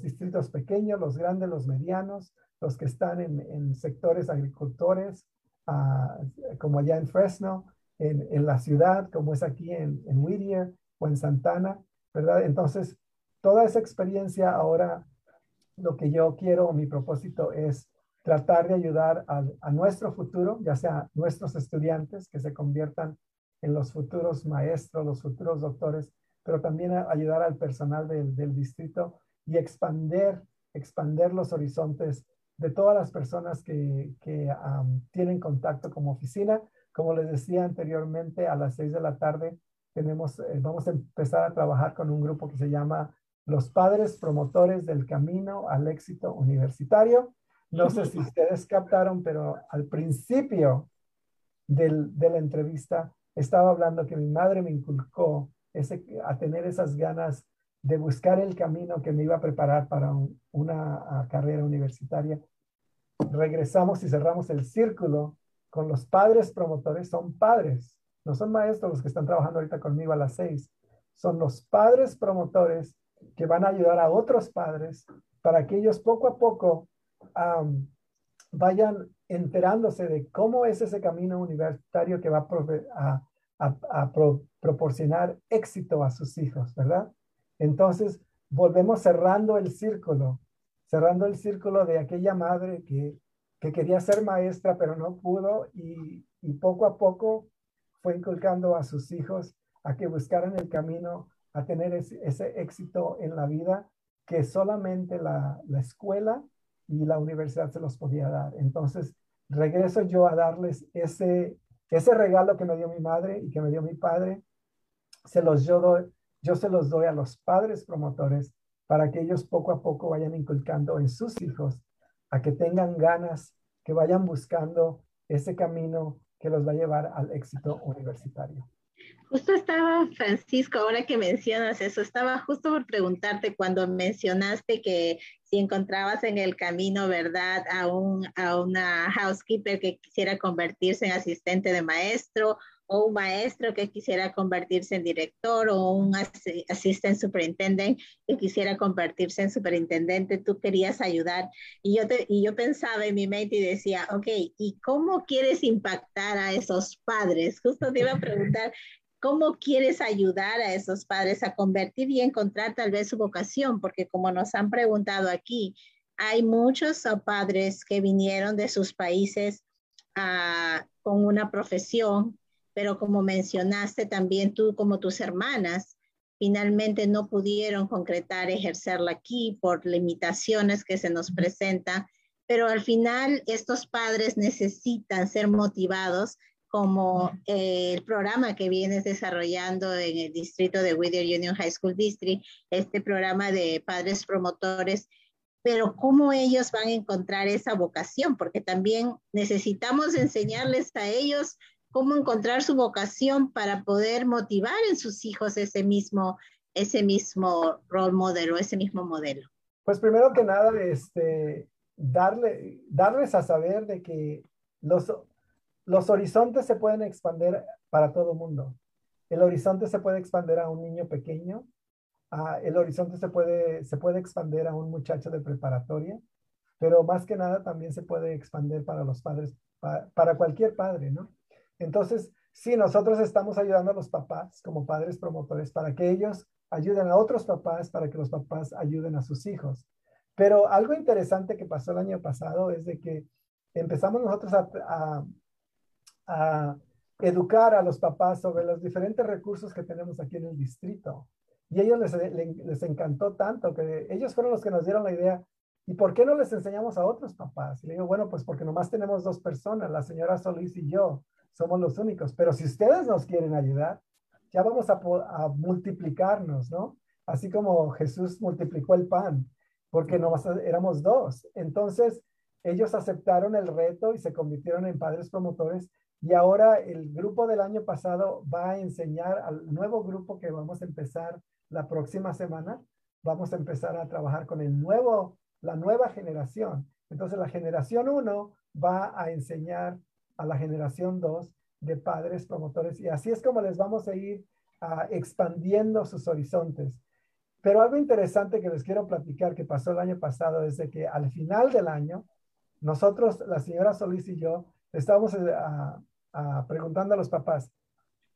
distritos pequeños, los grandes, los medianos, los que están en, sectores agricultores, ah, como allá en Fresno, en, en, la ciudad, como es aquí en, en Whittier o en Santana, ¿verdad? Entonces, toda esa experiencia ahora lo que yo quiero, mi propósito es tratar de ayudar a, nuestro futuro, ya sea nuestros estudiantes que se conviertan en los futuros maestros, los futuros doctores, pero también ayudar al personal del, distrito y expander, expander los horizontes de todas las personas que, tienen contacto como oficina. Como les decía anteriormente, a las seis de la tarde tenemos, eh, vamos a empezar a trabajar con un grupo que se llama los padres promotores del camino al éxito universitario. No sé si ustedes captaron, pero al principio del, de la entrevista estaba hablando que mi madre me inculcó a tener esas ganas de buscar el camino que me iba a preparar para una carrera universitaria. Regresamos y cerramos el círculo con los padres promotores. Son padres, no son maestros los que están trabajando ahorita conmigo a las seis. Son los padres promotores que van a ayudar a otros padres para que ellos poco a poco vayan enterándose de cómo es ese camino universitario que va a, proporcionar éxito a sus hijos, ¿verdad? Entonces, volvemos cerrando el círculo, cerrando el círculo de aquella madre que, que quería ser maestra, pero no pudo y, y poco a poco fue inculcando a sus hijos a que buscaran el camino a tener ese, éxito en la vida que solamente la, escuela y la universidad se los podía dar. Entonces, regreso yo a darles ese, ese regalo que me dio mi madre y que me dio mi padre. Se los yo, doy, yo se los doy a los padres promotores para que ellos poco a poco vayan inculcando en sus hijos a que tengan ganas, que vayan buscando ese camino que los va a llevar al éxito universitario. Justo estaba, Francisco, ahora que mencionas eso, estaba justo por preguntarte cuando mencionaste que si encontrabas en el camino, ¿verdad?, a, un, a una housekeeper que quisiera convertirse en asistente de maestro o un maestro que quisiera convertirse en director o un asistente superintendent que quisiera convertirse en superintendente, tú querías ayudar. Y yo, te, y yo pensaba en mi mente y decía, ok, ¿y cómo quieres impactar a esos padres? Justo te iba a preguntar, ¿Cómo quieres ayudar a esos padres a convertir y encontrar tal vez su vocación? Porque como nos han preguntado aquí, hay muchos padres que vinieron de sus países ah, con una profesión, pero como mencionaste también tú como tus hermanas, finalmente no pudieron concretar ejercerla aquí por limitaciones que se nos presentan, pero al final estos padres necesitan ser motivados como eh, el programa que vienes desarrollando en el distrito de Whittier Union High School District, este programa de padres promotores, pero cómo ellos van a encontrar esa vocación, porque también necesitamos enseñarles a ellos cómo encontrar su vocación para poder motivar en sus hijos ese mismo, ese mismo role model o ese mismo modelo. Pues primero que nada, este, darle, darles a saber de que los los horizontes se pueden expandir para todo mundo. El horizonte se puede expandir a un niño pequeño, el horizonte se puede, se puede expandir a un muchacho de preparatoria, pero más que nada también se puede expandir para los padres, para cualquier padre, ¿no? Entonces, sí, nosotros estamos ayudando a los papás como padres promotores para que ellos ayuden a otros papás, para que los papás ayuden a sus hijos. Pero algo interesante que pasó el año pasado es de que empezamos nosotros a educar a los papás sobre los diferentes recursos que tenemos aquí en el distrito. Y ellos les, les, encantó tanto que ellos fueron los que nos dieron la idea. ¿Y por qué no les enseñamos a otros papás? Y le digo, bueno, pues porque nomás tenemos dos personas, la señora Solís y yo, somos los únicos. Pero si ustedes nos quieren ayudar, ya vamos a, a multiplicarnos, ¿no? Así como Jesús multiplicó el pan, porque nomás éramos dos. Entonces, ellos aceptaron el reto y se convirtieron en padres promotores y ahora el grupo del año pasado va a enseñar al nuevo grupo que vamos a empezar la próxima semana. Vamos a empezar a trabajar con el nuevo, la nueva generación. Entonces la generación 1 va a enseñar a la generación 2 de padres promotores y así es como les vamos a ir expandiendo sus horizontes. Pero algo interesante que les quiero platicar que pasó el año pasado es de que al final del año, nosotros, la señora Solís y yo, estábamos uh, preguntando a los papás,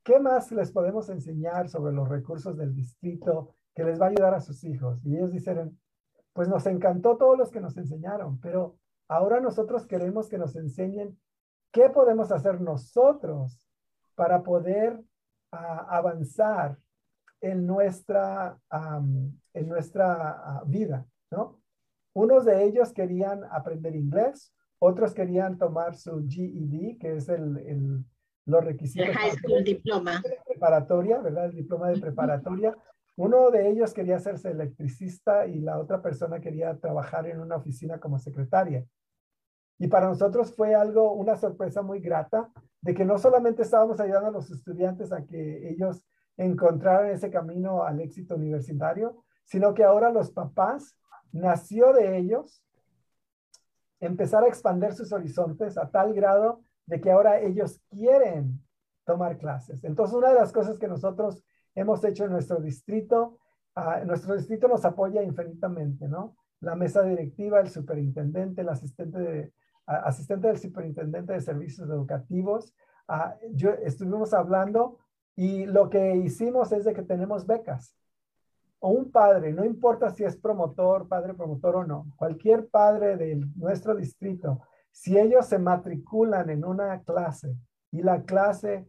¿qué más les podemos enseñar sobre los recursos del distrito que les va a ayudar a sus hijos? Y ellos dijeron, pues nos encantó todos los que nos enseñaron, pero ahora nosotros queremos que nos enseñen qué podemos hacer nosotros para poder avanzar en nuestra, en nuestra ah, vida, ¿no? Unos de ellos querían aprender inglés, otros querían tomar su GED, que es el, el los requisitos. El high school diploma. Preparatoria, ¿verdad? El diploma de preparatoria. Uno de ellos quería hacerse electricista y la otra persona quería trabajar en una oficina como secretaria. Y para nosotros fue algo, una sorpresa muy grata de que no solamente estábamos ayudando a los estudiantes a que ellos encontraran ese camino al éxito universitario, sino que ahora los papás nació de ellos empezar a expandir sus horizontes a tal grado de que ahora ellos quieren tomar clases. Entonces, una de las cosas que nosotros hemos hecho en nuestro distrito, uh, nuestro distrito nos apoya infinitamente, ¿no? La mesa directiva, el superintendente, el asistente, asistente del superintendente de servicios educativos. yo estuvimos hablando y lo que hicimos es de que tenemos becas o un padre, no importa si es promotor, padre promotor o no, cualquier padre de nuestro distrito, si ellos se matriculan en una clase y la clase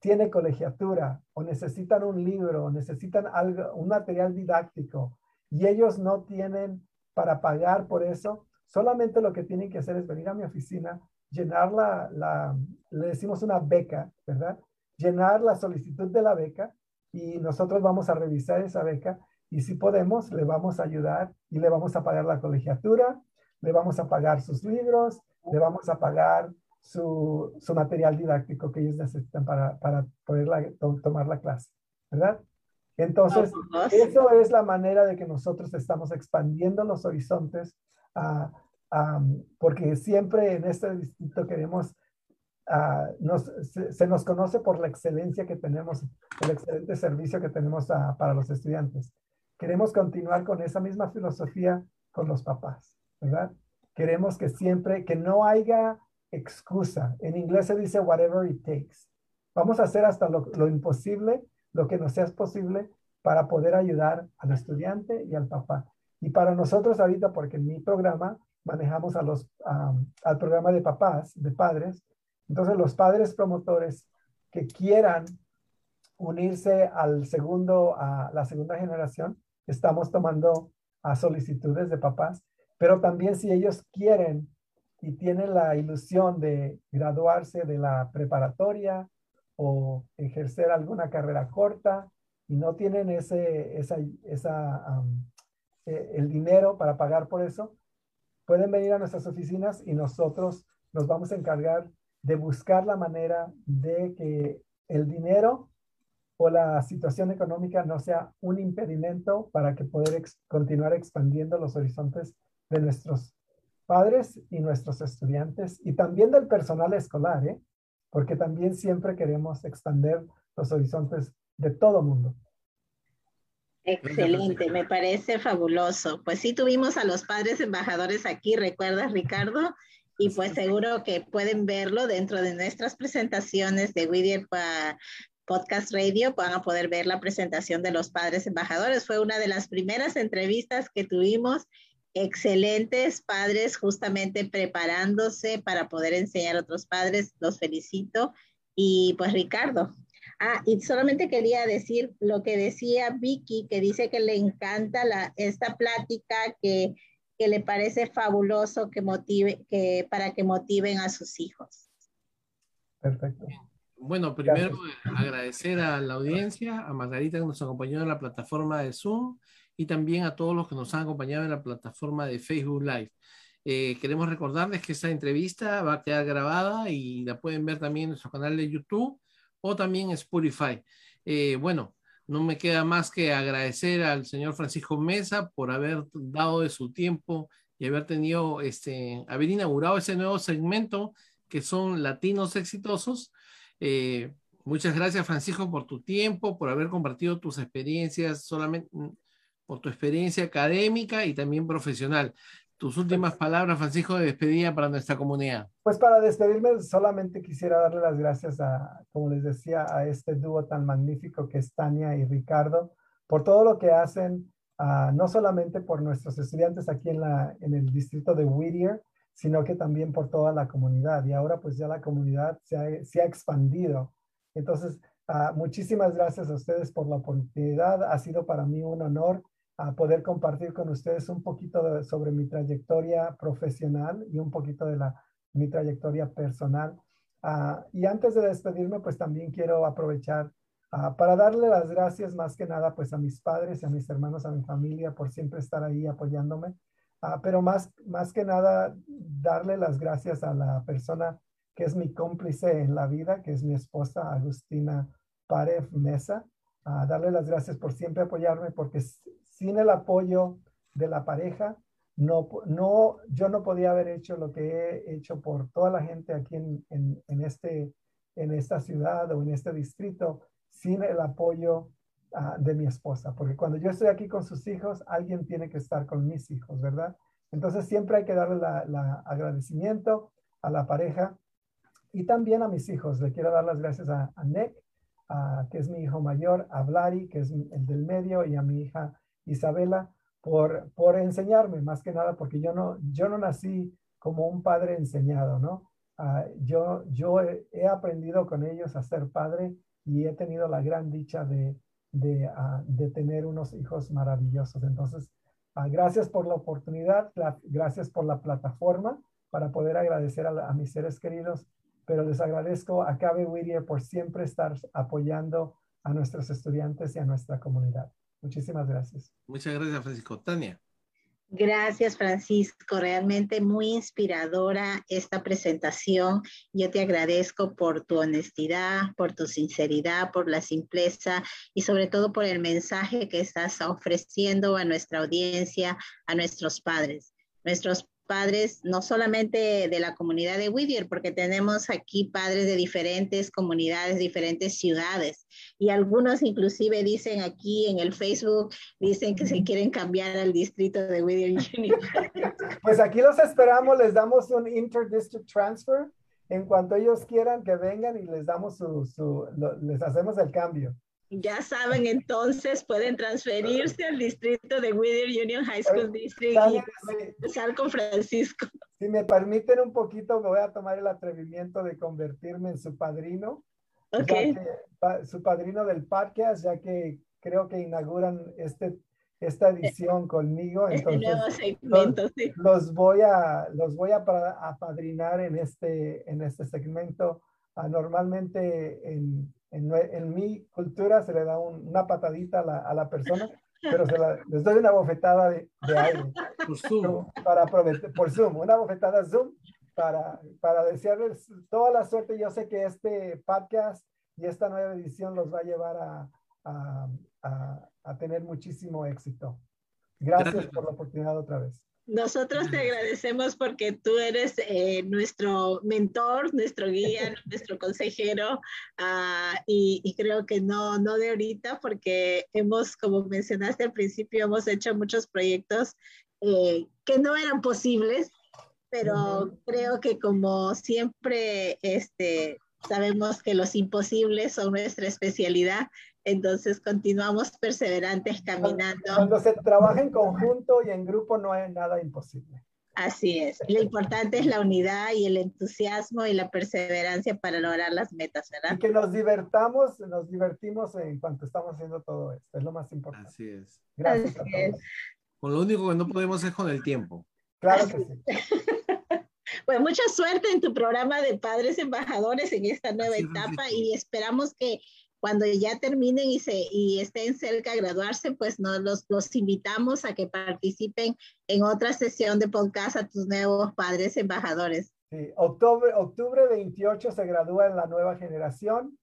tiene colegiatura o necesitan un libro o necesitan algo, un material didáctico y ellos no tienen para pagar por eso, solamente lo que tienen que hacer es venir a mi oficina, llenar la, le decimos una beca, ¿verdad? Llenar la solicitud de la beca y nosotros vamos a revisar esa beca y si podemos, le vamos a ayudar y le vamos a pagar la colegiatura, le vamos a pagar sus libros, le vamos a pagar su, su material didáctico que ellos necesitan para, para poder tomar la clase, ¿verdad? Entonces, eso es la manera de que nosotros estamos expandiendo los horizontes, uh, porque siempre en este distrito queremos, uh, nos, se, nos conoce por la excelencia que tenemos, el excelente servicio que tenemos para los estudiantes. Queremos continuar con esa misma filosofía con los papás, ¿verdad? Queremos que siempre, que no haya excusa. En inglés se dice whatever it takes. Vamos a hacer hasta lo, lo imposible lo que nos sea posible para poder ayudar al estudiante y al papá. Y para nosotros ahorita, porque en mi programa manejamos a los, al programa de papás, de padres, entonces los padres promotores que quieran unirse al segundo, a la segunda generación, estamos tomando a solicitudes de papás, pero también si ellos quieren y tienen la ilusión de graduarse de la preparatoria o ejercer alguna carrera corta y no tienen ese, esa, esa, eh, el dinero para pagar por eso, pueden venir a nuestras oficinas y nosotros nos vamos a encargar de buscar la manera de que el dinero o la situación económica no sea un impedimento para que poder continuar expandiendo los horizontes de nuestros padres y nuestros estudiantes y también del personal escolar, ¿eh? porque también siempre queremos expandir los horizontes de todo mundo. Excelente, me parece fabuloso. Pues sí, tuvimos a los padres embajadores aquí, ¿recuerdas, Ricardo? Y pues seguro que pueden verlo dentro de nuestras presentaciones de Whittier Podcast Radio, van a poder ver la presentación de los padres embajadores. Fue una de las primeras entrevistas que tuvimos excelentes padres justamente preparándose para poder enseñar a otros padres. Los felicito. Y pues Ricardo. Ah, y solamente quería decir lo que decía Vicky, que dice que le encanta la, esta plática, que, que le parece fabuloso que motive, que, para que motiven a sus hijos. Perfecto. Bueno, primero agradecer a la audiencia, a Margarita que nos acompañó en la plataforma de Zoom y también a todos los que nos han acompañado en la plataforma de Facebook Live. Eh, queremos recordarles que esta entrevista va a quedar grabada y la pueden ver también en nuestro canal de YouTube o también en Spotify. Eh, bueno, no me queda más que agradecer al señor Francisco Mesa por haber dado de su tiempo y haber tenido, este, haber inaugurado ese nuevo segmento que son latinos exitosos. Eh, muchas gracias, Francisco, por tu tiempo, por haber compartido tus experiencias solamente por tu experiencia académica y también profesional. Tus últimas palabras, Francisco, de despedida para nuestra comunidad. Pues para despedirme, solamente quisiera darle las gracias a, como les decía, a este dúo tan magnífico que es Tania y Ricardo, por todo lo que hacen, uh, no solamente por nuestros estudiantes aquí en, la, en el distrito de Whittier, sino que también por toda la comunidad. Y ahora pues ya la comunidad se ha, se ha expandido. Entonces, uh, muchísimas gracias a ustedes por la oportunidad. Ha sido para mí un honor a poder compartir con ustedes un poquito sobre mi trayectoria profesional y un poquito de la, mi trayectoria personal. Ah, y antes de despedirme, pues también quiero aprovechar ah, para darle las gracias más que nada pues a mis padres a mis hermanos, a mi familia por siempre estar ahí apoyándome. Ah, pero más, más que nada darle las gracias a la persona que es mi cómplice en la vida, que es mi esposa Agustina Parev Mesa. darle las gracias por siempre apoyarme porque sin el apoyo de la pareja, no, no, yo no podía haber hecho lo que he hecho por toda la gente aquí en, en, este, en esta ciudad o en este distrito sin el apoyo ah, de mi esposa. Porque cuando yo estoy aquí con sus hijos, alguien tiene que estar con mis hijos, ¿verdad? Entonces siempre hay que darle la, agradecimiento a la pareja y también a mis hijos. Le quiero dar las gracias a, a que es mi hijo mayor, a Vladi, que es el del medio, y a mi hija Isabela, por, por enseñarme, más que nada, porque yo no, yo no nací como un padre enseñado, ¿no? Ah, yo yo he, aprendido con ellos a ser padre y he tenido la gran dicha de, de, ah, de tener unos hijos maravillosos. Entonces, ah, gracias por la oportunidad, gracias por la plataforma para poder agradecer a, a, mis seres queridos, pero les agradezco a Cabe Whittier por siempre estar apoyando a nuestros estudiantes y a nuestra comunidad. Muchísimas gracias. Muchas gracias, Francisco. Tania. Gracias, Francisco. Realmente muy inspiradora esta presentación. Yo te agradezco por tu honestidad, por tu sinceridad, por la simpleza y sobre todo por el mensaje que estás ofreciendo a nuestra audiencia, a nuestros padres. Nuestros padres, no solamente de la comunidad de Whittier, porque tenemos aquí padres de diferentes comunidades, diferentes ciudades, y algunos inclusive dicen aquí en el Facebook, dicen que se quieren cambiar al distrito de Whittier Pues aquí los esperamos, les damos un interdistrict transfer. En cuanto ellos quieran que vengan y les damos su, su les hacemos el cambio. Ya saben, entonces pueden transferirse al distrito de Whittier Union High School District y empezar con Francisco. Si me permiten un poquito, me voy a tomar el atrevimiento de convertirme en su padrino. Ok. su padrino del podcast, ya que creo que inauguran este, esta edición conmigo. Este entonces, nuevo segmento, los, sí. los voy a, los voy a apadrinar en este, en este segmento. Uh, normalmente en en, mi cultura se le da una patadita a la, a la persona, pero se la, les doy una bofetada de, de aire. Por Zoom. Para por Zoom, una bofetada Zoom para, para desearles toda la suerte. Yo sé que este podcast y esta nueva edición los va a llevar a, a, a, a tener muchísimo éxito. Gracias por la oportunidad otra vez. Nosotros te agradecemos porque tú eres eh, nuestro mentor, nuestro guía, nuestro consejero uh, y, y, creo que no, no de ahorita porque hemos, como mencionaste al principio, hemos hecho muchos proyectos eh, que no eran posibles, pero uh -huh. creo que como siempre este, sabemos que los imposibles son nuestra especialidad, entonces continuamos perseverantes caminando. Cuando se trabaja en conjunto y en grupo no hay nada imposible. Así es. Lo importante es la unidad y el entusiasmo y la perseverancia para lograr las metas, ¿verdad? Y que nos divertamos, nos divertimos en cuanto estamos haciendo todo esto. Es lo más importante. Así es. Gracias. Así es. Con lo único que no podemos es con el tiempo. Claro que sí. Pues mucha suerte en tu programa de padres embajadores en esta nueva Así etapa y esperamos que cuando ya terminen y, se, y estén cerca de graduarse, pues nos los, los invitamos a que participen en otra sesión de podcast a tus nuevos padres embajadores. Sí, octubre, octubre 28 se gradúa en la nueva generación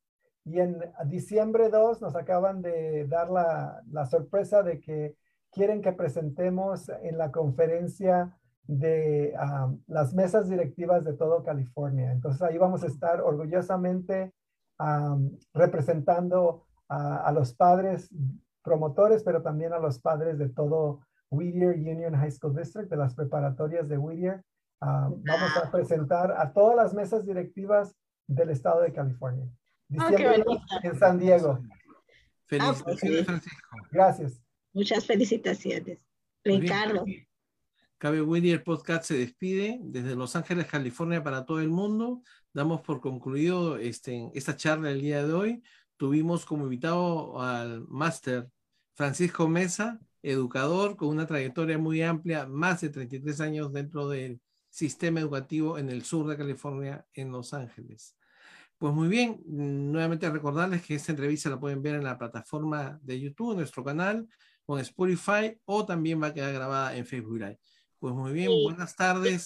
y en diciembre 2 nos acaban de dar la, la sorpresa de que quieren que presentemos en la conferencia de um, las mesas directivas de todo California. Entonces ahí vamos a estar orgullosamente Um, representando a, a, los padres promotores, pero también a los padres de todo Whittier Union High School District, de las preparatorias de Whittier. Um, vamos a presentar a todas las mesas directivas del estado de California. Diciembre oh, en San Diego. Felicitaciones, Francisco. Gracias. Muchas felicitaciones. Ricardo. Cabe Whittier Podcast se despide desde Los Ángeles, California, para todo el mundo. Damos por concluido este, esta charla el día de hoy. Tuvimos como invitado al máster Francisco Mesa, educador con una trayectoria muy amplia, más de 33 años dentro del sistema educativo en el sur de California, en Los Ángeles. Pues muy bien, nuevamente recordarles que esta entrevista la pueden ver en la plataforma de YouTube, en nuestro canal, en Spotify, o también va a quedar grabada en Facebook Live. Pues muy bien, sí. buenas tardes,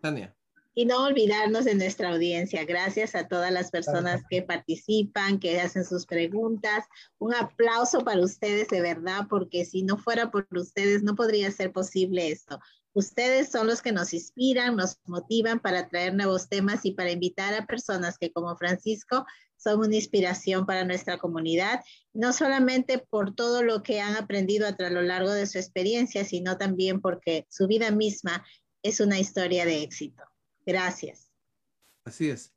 Tania. Y no olvidarnos de nuestra audiencia. Gracias a todas las personas que participan, que hacen sus preguntas. Un aplauso para ustedes de verdad, porque si no fuera por ustedes no podría ser posible esto. Ustedes son los que nos inspiran, nos motivan para traer nuevos temas y para invitar a personas que como Francisco son una inspiración para nuestra comunidad, no solamente por todo lo que han aprendido a, lo largo de su experiencia, sino también porque su vida misma es una historia de éxito. Gracias. Así es.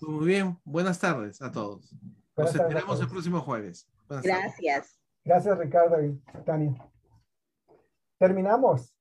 Muy bien. Buenas tardes a todos. Buenas Nos esperamos el próximo jueves. Buenas Gracias. Tardes. Gracias, Ricardo y Tania. Terminamos.